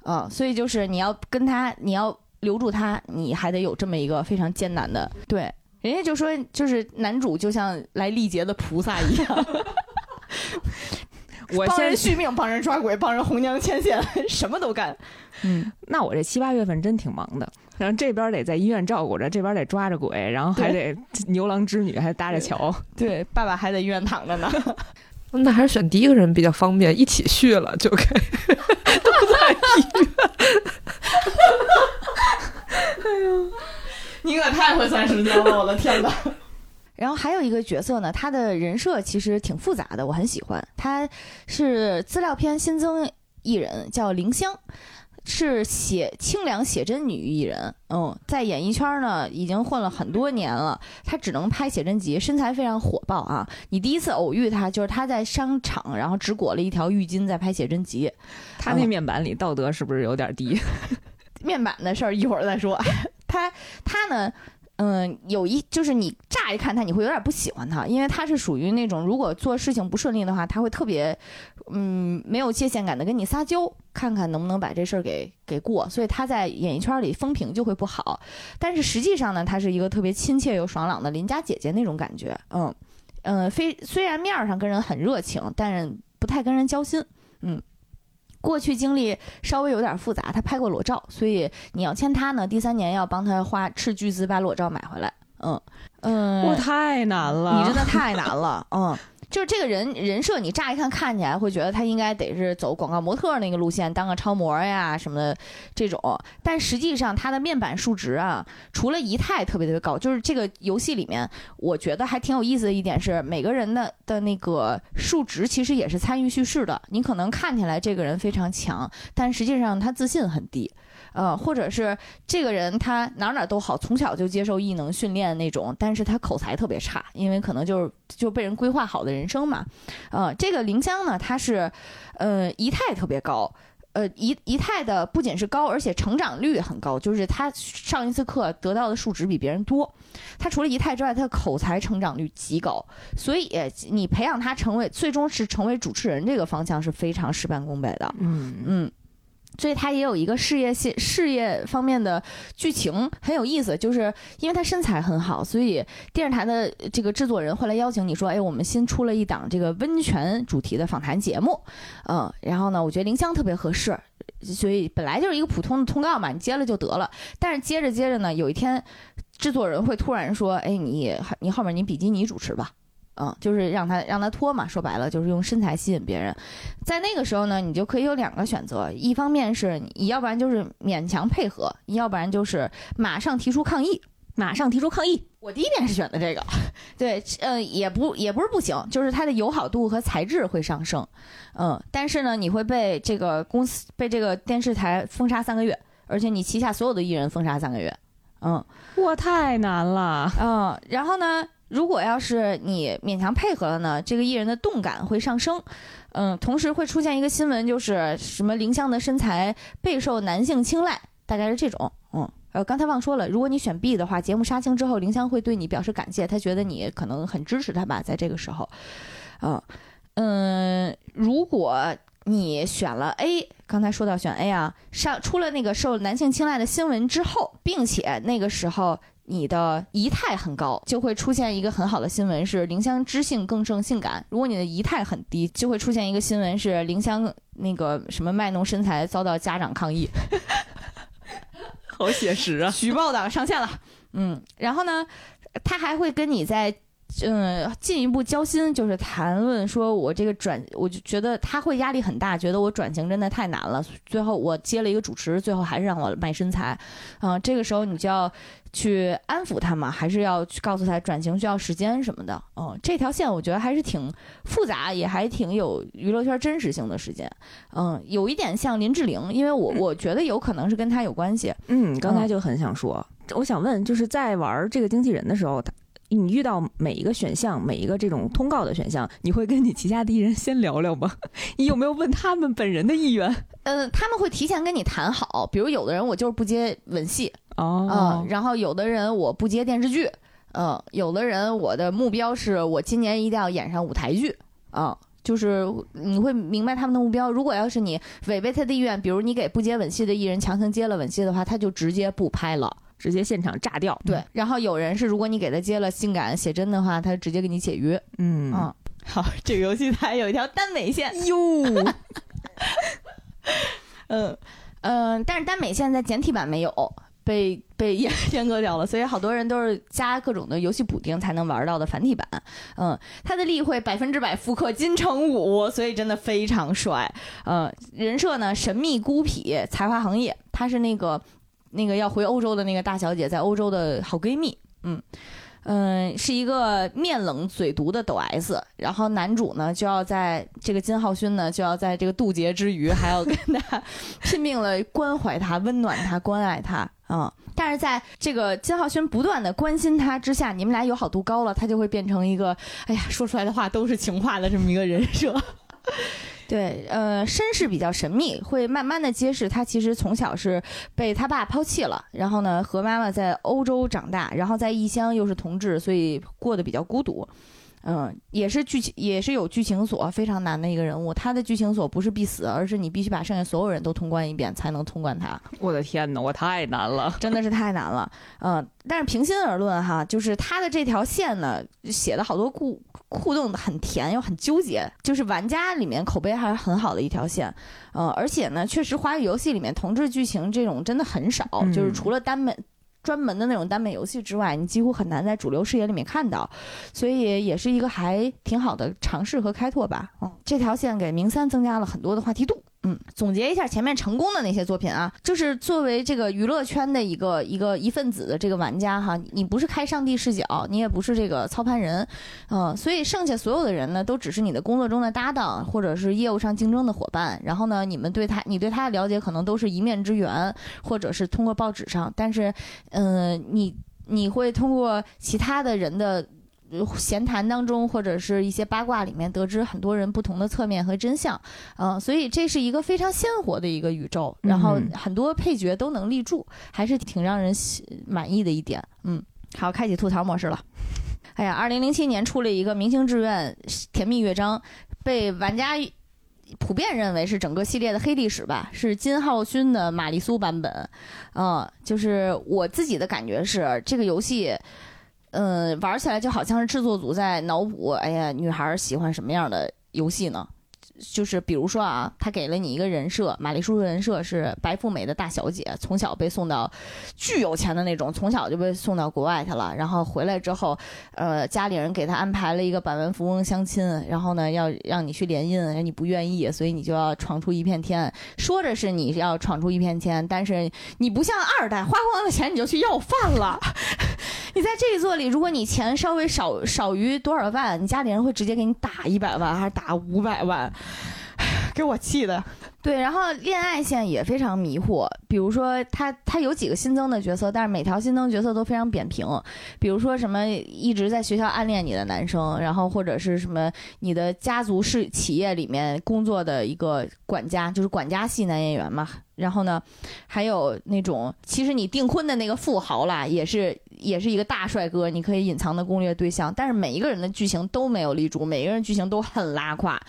啊，所以就是你要跟他，你要留住他，你还得有这么一个非常艰难的。对，人家就说，就是男主就像来历劫的菩萨一样。
我
帮人续命，帮人抓鬼，帮人红娘牵线，什么都干。
嗯，那我这七八月份真挺忙的。然后这边得在医院照顾着，这边得抓着鬼，然后还得 牛郎织女，还搭着桥。
对，爸爸还在医院躺着呢。
那还是选第一个人比较方便，一起续了就可以，都在医院。
哎呦，你可太会算时间了，我的天哪！然后还有一个角色呢，他的人设其实挺复杂的，我很喜欢。他是资料片新增艺人，叫凌香，是写清凉写真女艺人。嗯，在演艺圈呢已经混了很多年了。她只能拍写真集，身材非常火爆啊！你第一次偶遇她，就是她在商场，然后只裹了一条浴巾在拍写真集。
她那面板里道德是不是有点低？
面板的事儿一会儿再说。她她呢？嗯，有一就是你乍一看他，你会有点不喜欢他，因为他是属于那种如果做事情不顺利的话，他会特别嗯没有界限感的跟你撒娇，看看能不能把这事儿给给过。所以他在演艺圈里风评就会不好。但是实际上呢，他是一个特别亲切又爽朗的邻家姐姐那种感觉。嗯嗯，非虽然面儿上跟人很热情，但是不太跟人交心。嗯。过去经历稍微有点复杂，他拍过裸照，所以你要签他呢，第三年要帮他花斥巨资把裸照买回来。嗯嗯，
我太难了，
你真的太难了。嗯。就是这个人人设，你乍一看看起来会觉得他应该得是走广告模特那个路线，当个超模呀什么的这种，但实际上他的面板数值啊，除了仪态特别特别高，就是这个游戏里面我觉得还挺有意思的一点是，每个人的的那个数值其实也是参与叙事的。你可能看起来这个人非常强，但实际上他自信很低。呃，或者是这个人他哪哪都好，从小就接受异能训练那种，但是他口才特别差，因为可能就是就被人规划好的人生嘛。呃，这个林香呢，她是呃仪态特别高，呃仪仪态的不仅是高，而且成长率很高，就是他上一次课得到的数值比别人多。他除了仪态之外，他的口才成长率极高，所以你培养他成为最终是成为主持人这个方向是非常事半功倍的。
嗯
嗯。所以他也有一个事业线、事业方面的剧情很有意思，就是因为他身材很好，所以电视台的这个制作人会来邀请你说：“哎，我们新出了一档这个温泉主题的访谈节目。”嗯，然后呢，我觉得林香特别合适，所以本来就是一个普通的通告嘛，你接了就得了。但是接着接着呢，有一天制作人会突然说：“哎，你你后面你比基尼主持吧。”嗯，就是让他让他脱嘛，说白了就是用身材吸引别人。在那个时候呢，你就可以有两个选择，一方面是你要不然就是勉强配合，要不然就是马上提出抗议，
马上提出抗议。
我第一遍是选的这个，对，呃，也不也不是不行，就是它的友好度和材质会上升，嗯，但是呢，你会被这个公司被这个电视台封杀三个月，而且你旗下所有的艺人封杀三个月，嗯，
我太难了，
嗯，然后呢？如果要是你勉强配合了呢，这个艺人的动感会上升，嗯，同时会出现一个新闻，就是什么林香的身材备受男性青睐，大概是这种，嗯，呃，刚才忘说了，如果你选 B 的话，节目杀青之后，林香会对你表示感谢，他觉得你可能很支持他吧，在这个时候，嗯嗯，如果你选了 A，刚才说到选 A 啊，上出了那个受男性青睐的新闻之后，并且那个时候。你的仪态很高，就会出现一个很好的新闻，是林香知性更胜性感。如果你的仪态很低，就会出现一个新闻，是林香那个什么卖弄身材遭到家长抗议。
好写实啊！
举报党上线了。嗯，然后呢，他还会跟你在。嗯，进一步交心就是谈论说，我这个转，我就觉得他会压力很大，觉得我转型真的太难了。最后我接了一个主持，最后还是让我卖身材，嗯，这个时候你就要去安抚他嘛，还是要去告诉他转型需要时间什么的。嗯，这条线我觉得还是挺复杂，也还挺有娱乐圈真实性的时间。嗯，有一点像林志玲，因为我我觉得有可能是跟他有关系。
嗯，刚才就很想说，我想问，就是在玩这个经纪人的时候，他。你遇到每一个选项，每一个这种通告的选项，你会跟你旗下的艺人先聊聊吗？你有没有问他们本人的意愿？
嗯，他们会提前跟你谈好，比如有的人我就是不接吻戏
哦，
然后有的人我不接电视剧，嗯，有的人我的目标是我今年一定要演上舞台剧，啊，就是你会明白他们的目标。如果要是你违背他的意愿，比如你给不接吻戏的艺人强行接了吻戏的话，他就直接不拍了。
直接现场炸掉，
对。然后有人是，如果你给他接了性感写真的话，他直接给你解约。
嗯
嗯，好，这个游戏它有一条耽美线
哟。
嗯嗯，但是耽美线在简体版没有，被被阉阉割掉了，所以好多人都是加各种的游戏补丁才能玩到的繁体版。嗯，他的例会百分之百复刻金城武，所以真的非常帅。嗯，人设呢神秘孤僻，才华横溢，他是那个。那个要回欧洲的那个大小姐，在欧洲的好闺蜜，嗯嗯，是一个面冷嘴毒的抖 S，然后男主呢就要在这个金浩勋呢就要在这个渡劫之余，还要跟他 拼命的关怀他、温暖他、关爱他啊！但是在这个金浩勋不断的关心他之下，你们俩友好度高了，他就会变成一个哎呀说出来的话都是情话的这么一个人设。对，呃，身世比较神秘，会慢慢的揭示他其实从小是被他爸抛弃了，然后呢和妈妈在欧洲长大，然后在异乡又是同志，所以过得比较孤独。嗯，也是剧情，也是有剧情锁，非常难的一个人物。他的剧情锁不是必死，而是你必须把剩下所有人都通关一遍才能通关他。
我的天哪，我太难了。
真的是太难了。嗯，但是平心而论哈，就是他的这条线呢，写的好多故互动的很甜又很纠结，就是玩家里面口碑还是很好的一条线。嗯，而且呢，确实华语游戏里面同志剧情这种真的很少，
嗯
就是除了单门。专门的那种单美游戏之外，你几乎很难在主流视野里面看到，所以也是一个还挺好的尝试和开拓吧。嗯，这条线给明三增加了很多的话题度。嗯，总结一下前面成功的那些作品啊，就是作为这个娱乐圈的一个一个一份子的这个玩家哈，你不是开上帝视角，你也不是这个操盘人，嗯、所以剩下所有的人呢，都只是你的工作中的搭档，或者是业务上竞争的伙伴。然后呢，你们对他，你对他的了解可能都是一面之缘，或者是通过报纸上，但是，嗯、你你会通过其他的人的。呃闲谈当中，或者是一些八卦里面，得知很多人不同的侧面和真相，嗯、所以这是一个非常鲜活的一个宇宙，然后
嗯
很多配角都能立住，还是挺让人喜满意的一点。嗯，好，开启吐槽模式了。哎呀，二零零七年出了一个《明星志愿甜蜜乐章》，被玩家普遍认为是整个系列的黑历史吧，是金浩勋的玛丽苏版本。嗯，就是我自己的感觉是，这个游戏，嗯，玩起来就好像是制作组在脑补，哎呀，女孩喜欢什么样的游戏呢？就是比如说啊，他给了你一个人设，玛丽苏的人设是白富美的大小姐，从小被送到巨有钱的那种，从小就被送到国外去了。然后回来之后，呃，家里人给他安排了一个百万富翁相亲，然后呢，要让你去联姻，你不愿意，所以你就要闯出一片天。说着是你要闯出一片天，但是你不像二代，花光了钱你就去要饭了。你在这一座里，如果你钱稍微少少于多少万，你家里人会直接给你打一百万，还是打五百万？给我气的。对，然后恋爱线也非常迷惑，比如说他他有几个新增的角色，但是每条新增角色都非常扁平，比如说什么一直在学校暗恋你的男生，然后或者是什么你的家族是企业里面工作的一个管家，就是管家系男演员嘛。然后呢，还有那种其实你订婚的那个富豪啦，也是也是一个大帅哥，你可以隐藏的攻略对象。但是每一个人的剧情都没有立住，每一个人剧情都很拉胯，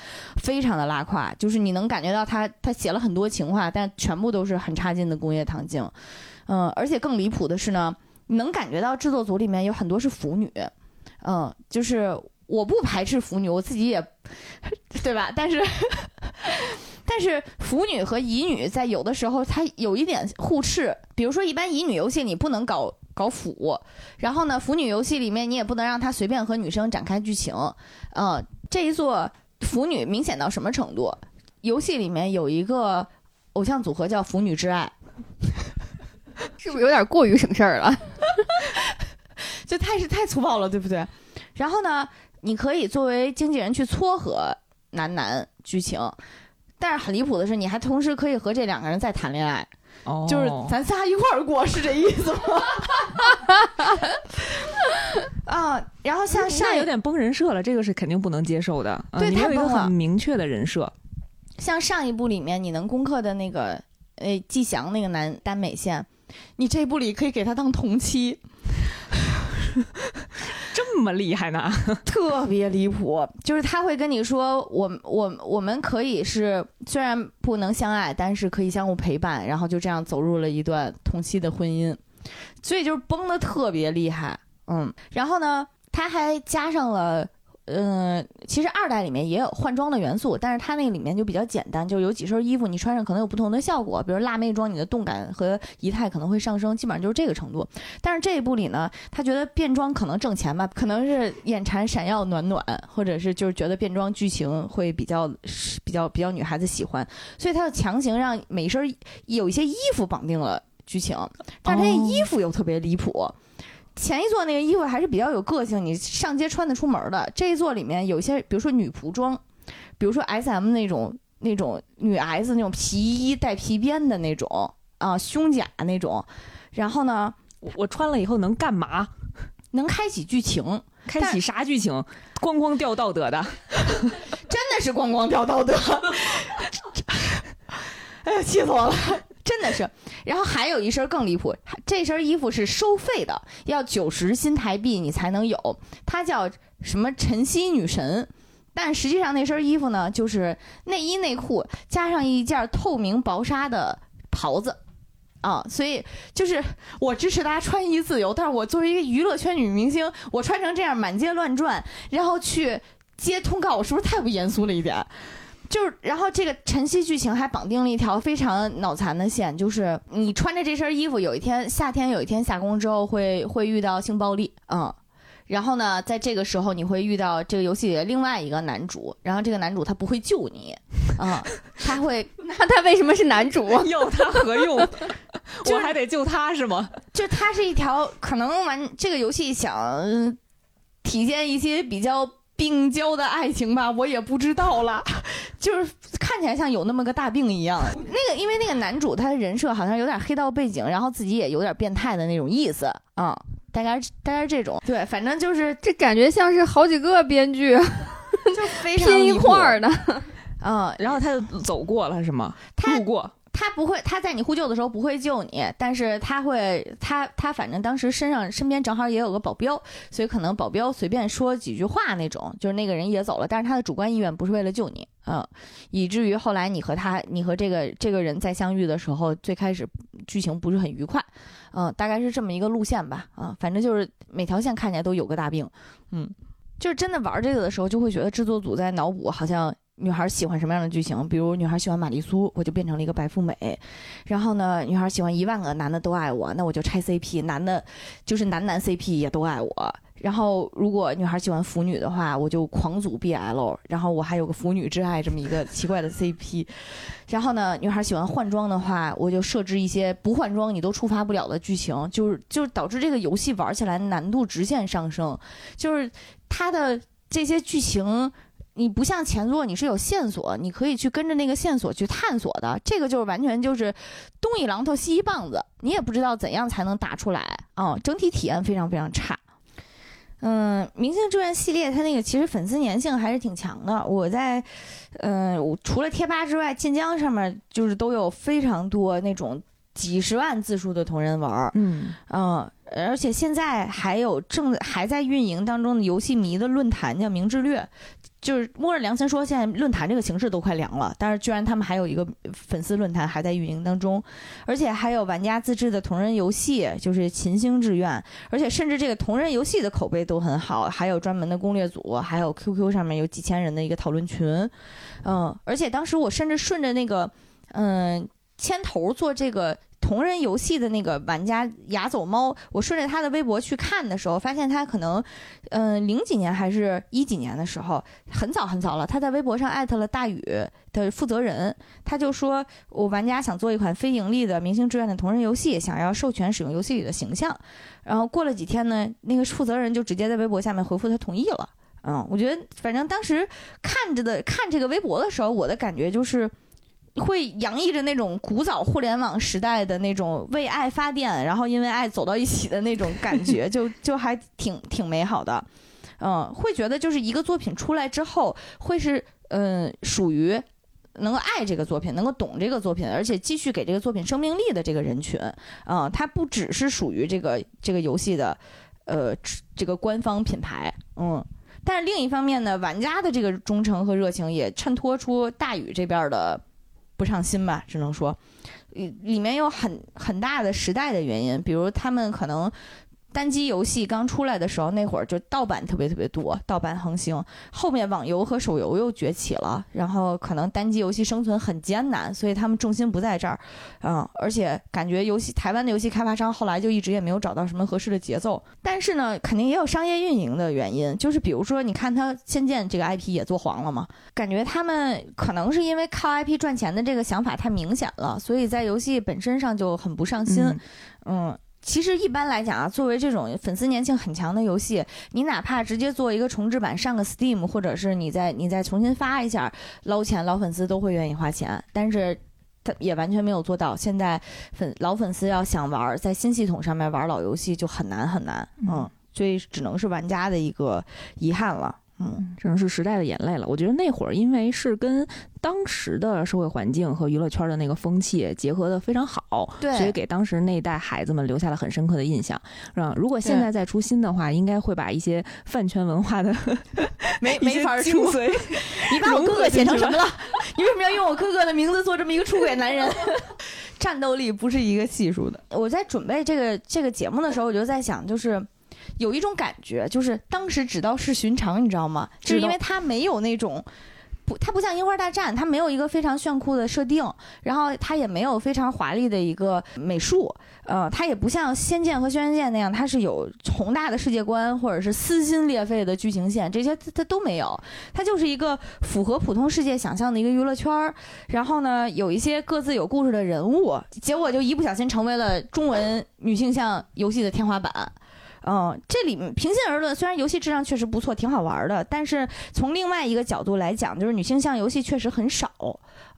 非常的拉胯。就是你能感觉到他他写了很多情话，但全部都是很差劲的工业糖精。嗯，而且更离谱的是呢，能感觉到制作组里面有很多是腐女。嗯，就是我不排斥腐女，我自己也 对吧？但是。但是腐女和乙女在有的时候，它有一点互斥。比如说，一般乙女游戏你不能搞搞腐，然后呢，腐女游戏里面你也不能让她随便和女生展开剧情。呃，这一座腐女明显到什么程度？游戏里面有一个偶像组合叫腐女之爱，
是不是有点过于省事儿了？
这太是太粗暴了，对不对？然后呢，你可以作为经纪人去撮合男男剧情，但是很离谱的是，你还同时可以和这两个人再谈恋爱。
哦
就是咱仨一块儿过，是这意思吗？啊，然后像上
有点崩人设了，这个是肯定不能接受的。呃
对
你没有一个
太崩了
很明确的人设。
像上一部里面你能攻克的那个，呃，季翔那个男耽美线，你这部里可以给他当同期，
这么厉害呢？
特别离谱。就是他会跟你说，我我我们可以是虽然不能相爱，但是可以相互陪伴，然后就这样走入了一段同期的婚姻，所以就是崩的特别厉害。嗯，然后呢，他还加上了。嗯，其实二代里面也有换装的元素，但是它那里面就比较简单，就有几身衣服你穿上可能有不同的效果，比如辣妹装你的动感和仪态可能会上升，基本上就是这个程度。但是这一部里呢，他觉得变装可能挣钱吧，可能是眼馋闪耀暖暖，或者是就是觉得变装剧情会比较比较比较女孩子喜欢，所以他就强行让每身有一些衣服绑定了剧情，但是他那衣服又特别离谱。前一座那个衣服还是比较有个性，你上街穿得出门的。这一座里面有一些，比如说女仆装，比如说 S M 那种那种女 S 那种皮衣带皮鞭的那种啊，胸甲那种，然后呢
我我穿了以后能干嘛？
能开启剧情，
开启啥剧情？咣咣掉道德的，
真的是咣咣掉道德，哎呀，气死我了！真的是，然后还有一身更离谱，这身衣服是收费的，要九十新台币你才能有，它叫什么晨曦女神，但实际上那身衣服呢，就是内衣内裤加上一件透明薄纱的袍子。啊，所以就是我支持大家穿衣自由，但是我作为一个娱乐圈女明星，我穿成这样满街乱转，然后去接通告，我是不是太不严肃了一点？就是，然后这个晨曦剧情还绑定了一条非常脑残的线，就是你穿着这身衣服，有一天夏天有一天下工之后会会遇到性暴力，嗯，然后呢，在这个时候你会遇到这个游戏里的另外一个男主，然后这个男主他不会救你，嗯，他会，
那他为什么是男主？
要他何用？我还得救他是吗？
就他是一条可能玩这个游戏想呃体现一些比较病娇的爱情吧，我也不知道了，就是看起来像有那么个大病一样。那个因为那个男主他的人设好像有点黑道背景，然后自己也有点变态的那种意思啊、大概是大概是这种。对，反正就是
这感觉像是好几个编剧
就非常
拼一块儿的。
嗯，
然后他就走过了是吗？
他
路过，
他不会，他在你呼救的时候不会救你，但是他会，他他反正当时身上身边正好也有个保镖，所以可能保镖随便说几句话那种，就是那个人也走了，但是他的主观意愿不是为了救你，嗯，以至于后来你和他，你和这个这个人再相遇的时候，最开始剧情不是很愉快，嗯，大概是这么一个路线吧，啊，反正就是每条线看起来都有个大病，嗯，就是真的玩这个的时候，就会觉得制作组在脑补好像。女孩喜欢什么样的剧情？比如女孩喜欢玛丽苏，我就变成了一个白富美。然后呢，女孩喜欢一万个男的都爱我，那我就拆 CP，男的就是男男 CP 也都爱我。然后如果女孩喜欢腐女的话，我就狂组 BL，然后我还有个腐女之爱这么一个奇怪的 CP。然后呢，女孩喜欢换装的话，我就设置一些不换装你都触发不了的剧情，就是就是导致这个游戏玩起来难度直线上升，就是它的这些剧情。你不像前作，你是有线索，你可以去跟着那个线索去探索的。这个就是完全就是东一榔头西一棒子，你也不知道怎样才能打出来啊、整体体验非常非常差。嗯，《明星志愿》系列它那个其实粉丝粘性还是挺强的。我在，嗯、我除了贴吧之外，晋江上面就是都有非常多那种几十万字数的同人文儿。
嗯，
嗯，而且现在还有正还在运营当中的游戏迷的论坛叫“明智略”，就是摸着良心说，现在论坛这个形式都快凉了，但是居然他们还有一个粉丝论坛还在运营当中，而且还有玩家自制的同人游戏，就是《琴星志愿》，而且甚至这个同人游戏的口碑都很好，还有专门的攻略组，还有 QQ 上面有几千人的一个讨论群，嗯，而且当时我甚至顺着那个，嗯，牵头做这个同人游戏的那个玩家雅走猫，我顺着他的微博去看的时候，发现他可能，嗯、零几年还是一几年的时候，很早很早了，他在微博上艾特了大宇的负责人，他就说我玩家想做一款非盈利的明星志愿的同人游戏，想要授权使用游戏里的形象，然后过了几天呢，那个负责人就直接在微博下面回复他同意了。嗯，我觉得反正当时看着的看这个微博的时候，我的感觉就是会洋溢着那种古早互联网时代的那种为爱发电，然后因为爱走到一起的那种感觉，就就还挺挺美好的。嗯，会觉得就是一个作品出来之后，会是嗯属于能够爱这个作品，能够懂这个作品，而且继续给这个作品生命力的这个人群。嗯，它不只是属于这个这个游戏的呃这个官方品牌，嗯。但是另一方面呢，玩家的这个忠诚和热情也衬托出大宇这边的不上心吧，只能说，里里面有很很大的时代的原因，比如他们可能。单机游戏刚出来的时候，那会儿就盗版特别特别多，盗版横行。后面网游和手游又崛起了，然后可能单机游戏生存很艰难，所以他们重心不在这儿，嗯，而且感觉游戏台湾的游戏开发商后来就一直也没有找到什么合适的节奏。但是呢，肯定也有商业运营的原因，就是比如说，你看他《仙剑》这个 IP 也做黄了嘛，感觉他们可能是因为靠 IP 赚钱的这个想法太明显了，所以在游戏本身上就很不上心。
嗯
嗯，其实一般来讲啊，作为这种粉丝粘性很强的游戏，你哪怕直接做一个重置版上个 Steam，或者是你再你再重新发一下，捞钱老粉丝都会愿意花钱，但是。他也完全没有做到。现在粉老粉丝要想玩在新系统上面玩老游戏就很难很难，嗯，所以只能是玩家的一个遗憾了，嗯，
只能是时代的眼泪了。我觉得那会儿因为是跟当时的社会环境和娱乐圈的那个风气结合的非常好，
对
所以给当时那一代孩子们留下了很深刻的印象。让如果现在再出新的话，应该会把一些饭圈文化的
没没法出。
精髓
你把我哥哥写成什么了？你为什么要用我哥哥的名字做这么一个出轨男人？战斗力不是一个系数的。我在准备这个这个节目的时候，我就在想，就是有一种感觉，就是当时只道是寻常，你知道吗？就是因为它没有那种。不，它不像《樱花大战》，它没有一个非常炫酷的设定，然后它也没有非常华丽的一个美术，呃，它也不像《仙剑》和《轩辕剑》那样，它是有宏大的世界观或者是撕心裂肺的剧情线，这些它它都没有。它就是一个符合普通世界想象的一个娱乐圈儿，然后呢，有一些各自有故事的人物，结果就一不小心成为了中文女性向游戏的天花板。嗯，这里面平心而论，虽然游戏质量确实不错，挺好玩的，但是从另外一个角度来讲，就是女性向游戏确实很少。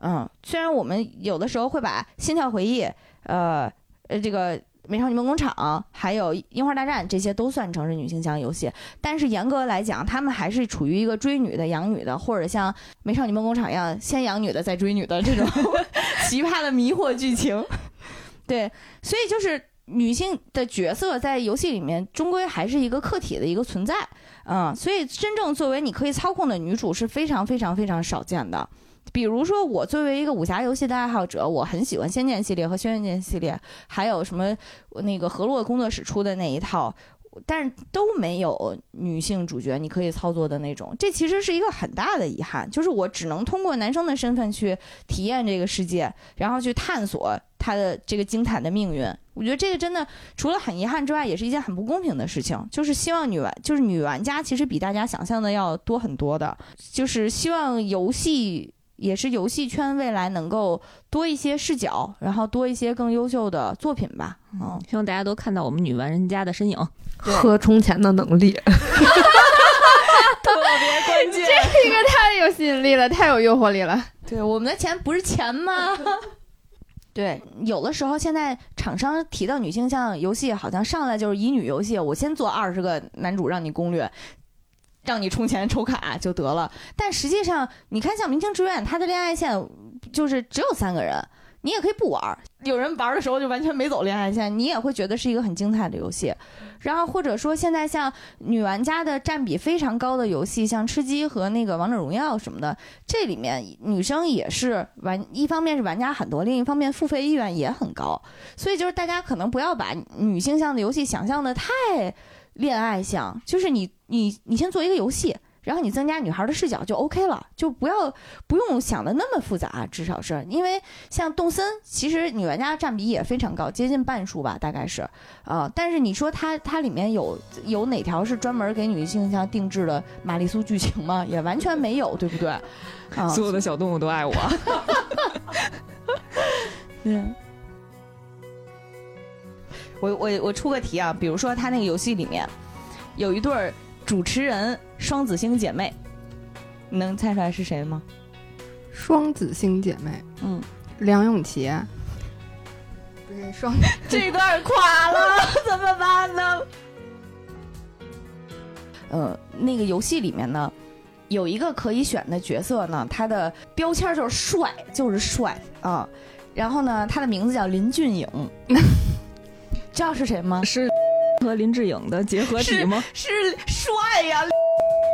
嗯，虽然我们有的时候会把《心跳回忆》、呃呃这个《美少女梦工厂》还有《樱花大战》这些都算成是女性向游戏，但是严格来讲，他们还是处于一个追女的、养女的，或者像《美少女梦工厂》一样先养女的再追女的这种 奇葩的迷惑剧情。对，所以就是女性的角色在游戏里面终归还是一个客体的一个存在，嗯，所以真正作为你可以操控的女主是非常非常非常少见的。比如说，我作为一个武侠游戏的爱好者，我很喜欢《仙剑》系列和《轩辕剑》系列，还有什么那个河洛工作室出的那一套，但是都没有女性主角你可以操作的那种。这其实是一个很大的遗憾，就是我只能通过男生的身份去体验这个世界，然后去探索他的这个惊惨的命运。我觉得这个真的除了很遗憾之外，也是一件很不公平的事情。就是希望女玩，就是女玩家其实比大家想象的要多很多的，就是希望游戏。也是游戏圈未来能够多一些视角，然后多一些更优秀的作品吧。嗯，
希望大家都看到我们女玩人家的身影。
对
喝充钱的能力，
特别关 键。
这个太有吸引力了，太有诱惑力了。
对，我们的钱不是钱吗？对，有的时候现在厂商提到女性向游戏，好像上来就是乙女游戏，我先做二十个男主让你攻略，让你充钱抽卡就得了。但实际上，你看像《明星志愿》，他的恋爱线就是只有三个人，你也可以不玩儿。有人玩的时候就完全没走恋爱线，你也会觉得是一个很精彩的游戏。然后或者说现在像女玩家的占比非常高的游戏，像吃鸡和那个王者荣耀什么的，这里面女生也是玩，一方面是玩家很多，另一方面付费意愿也很高。所以就是大家可能不要把女性向的游戏想象的太恋爱向，就是你你你先做一个游戏。然后你增加女孩的视角就 OK 了，就不要不用想的那么复杂，至少是因为像动森，其实女玩家占比也非常高，接近半数吧，大概是，呃，但是你说它它里面有有哪条是专门给女性向定制的玛丽苏剧情吗？也完全没有，对不对？啊，
所有的小动物都爱我。
嗯，我我我出个题啊，比如说他那个游戏里面有一对儿主持人双子星姐妹，你能猜出来是谁吗？
双子星姐妹，
嗯，
梁咏琪，不是双
这段垮了，怎么办呢？呃，那个游戏里面呢，有一个可以选的角色呢，他的标签就是帅，就是帅啊。然后呢，他的名字叫林俊颖，知道是谁吗？
是和林志颖的结合体吗？
是帅呀，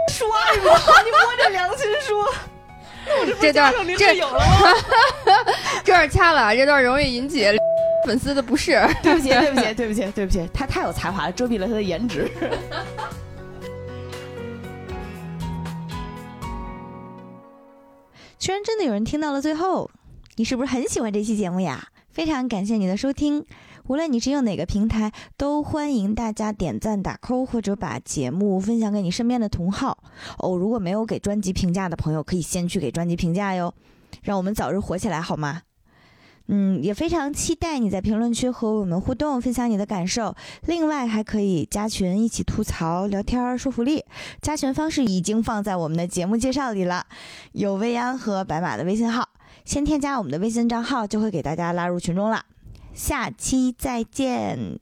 帅吗？你摸着良心说，
这段
林
这
志颖了吗？
这 段掐了，这段容易引起 粉丝的不适。
对不起，对不起，对不起，对不起，他太有才华了，遮蔽了他的颜值。居然真的有人听到了最后，你是不是很喜欢这期节目呀？非常感谢你的收听，无论你是用哪个平台，都欢迎大家点赞、打 call 或者把节目分享给你身边的同好。哦，如果没有给专辑评价的朋友，可以先去给专辑评价哟，让我们早日火起来好吗？嗯，也非常期待你在评论区和我们互动，分享你的感受。另外，还可以加群一起吐槽、聊天、说福利。加群方式已经放在我们的节目介绍里了，有未央和白马的微信号，先添加我们的微信账号，就会给大家拉入群中了。下期再见。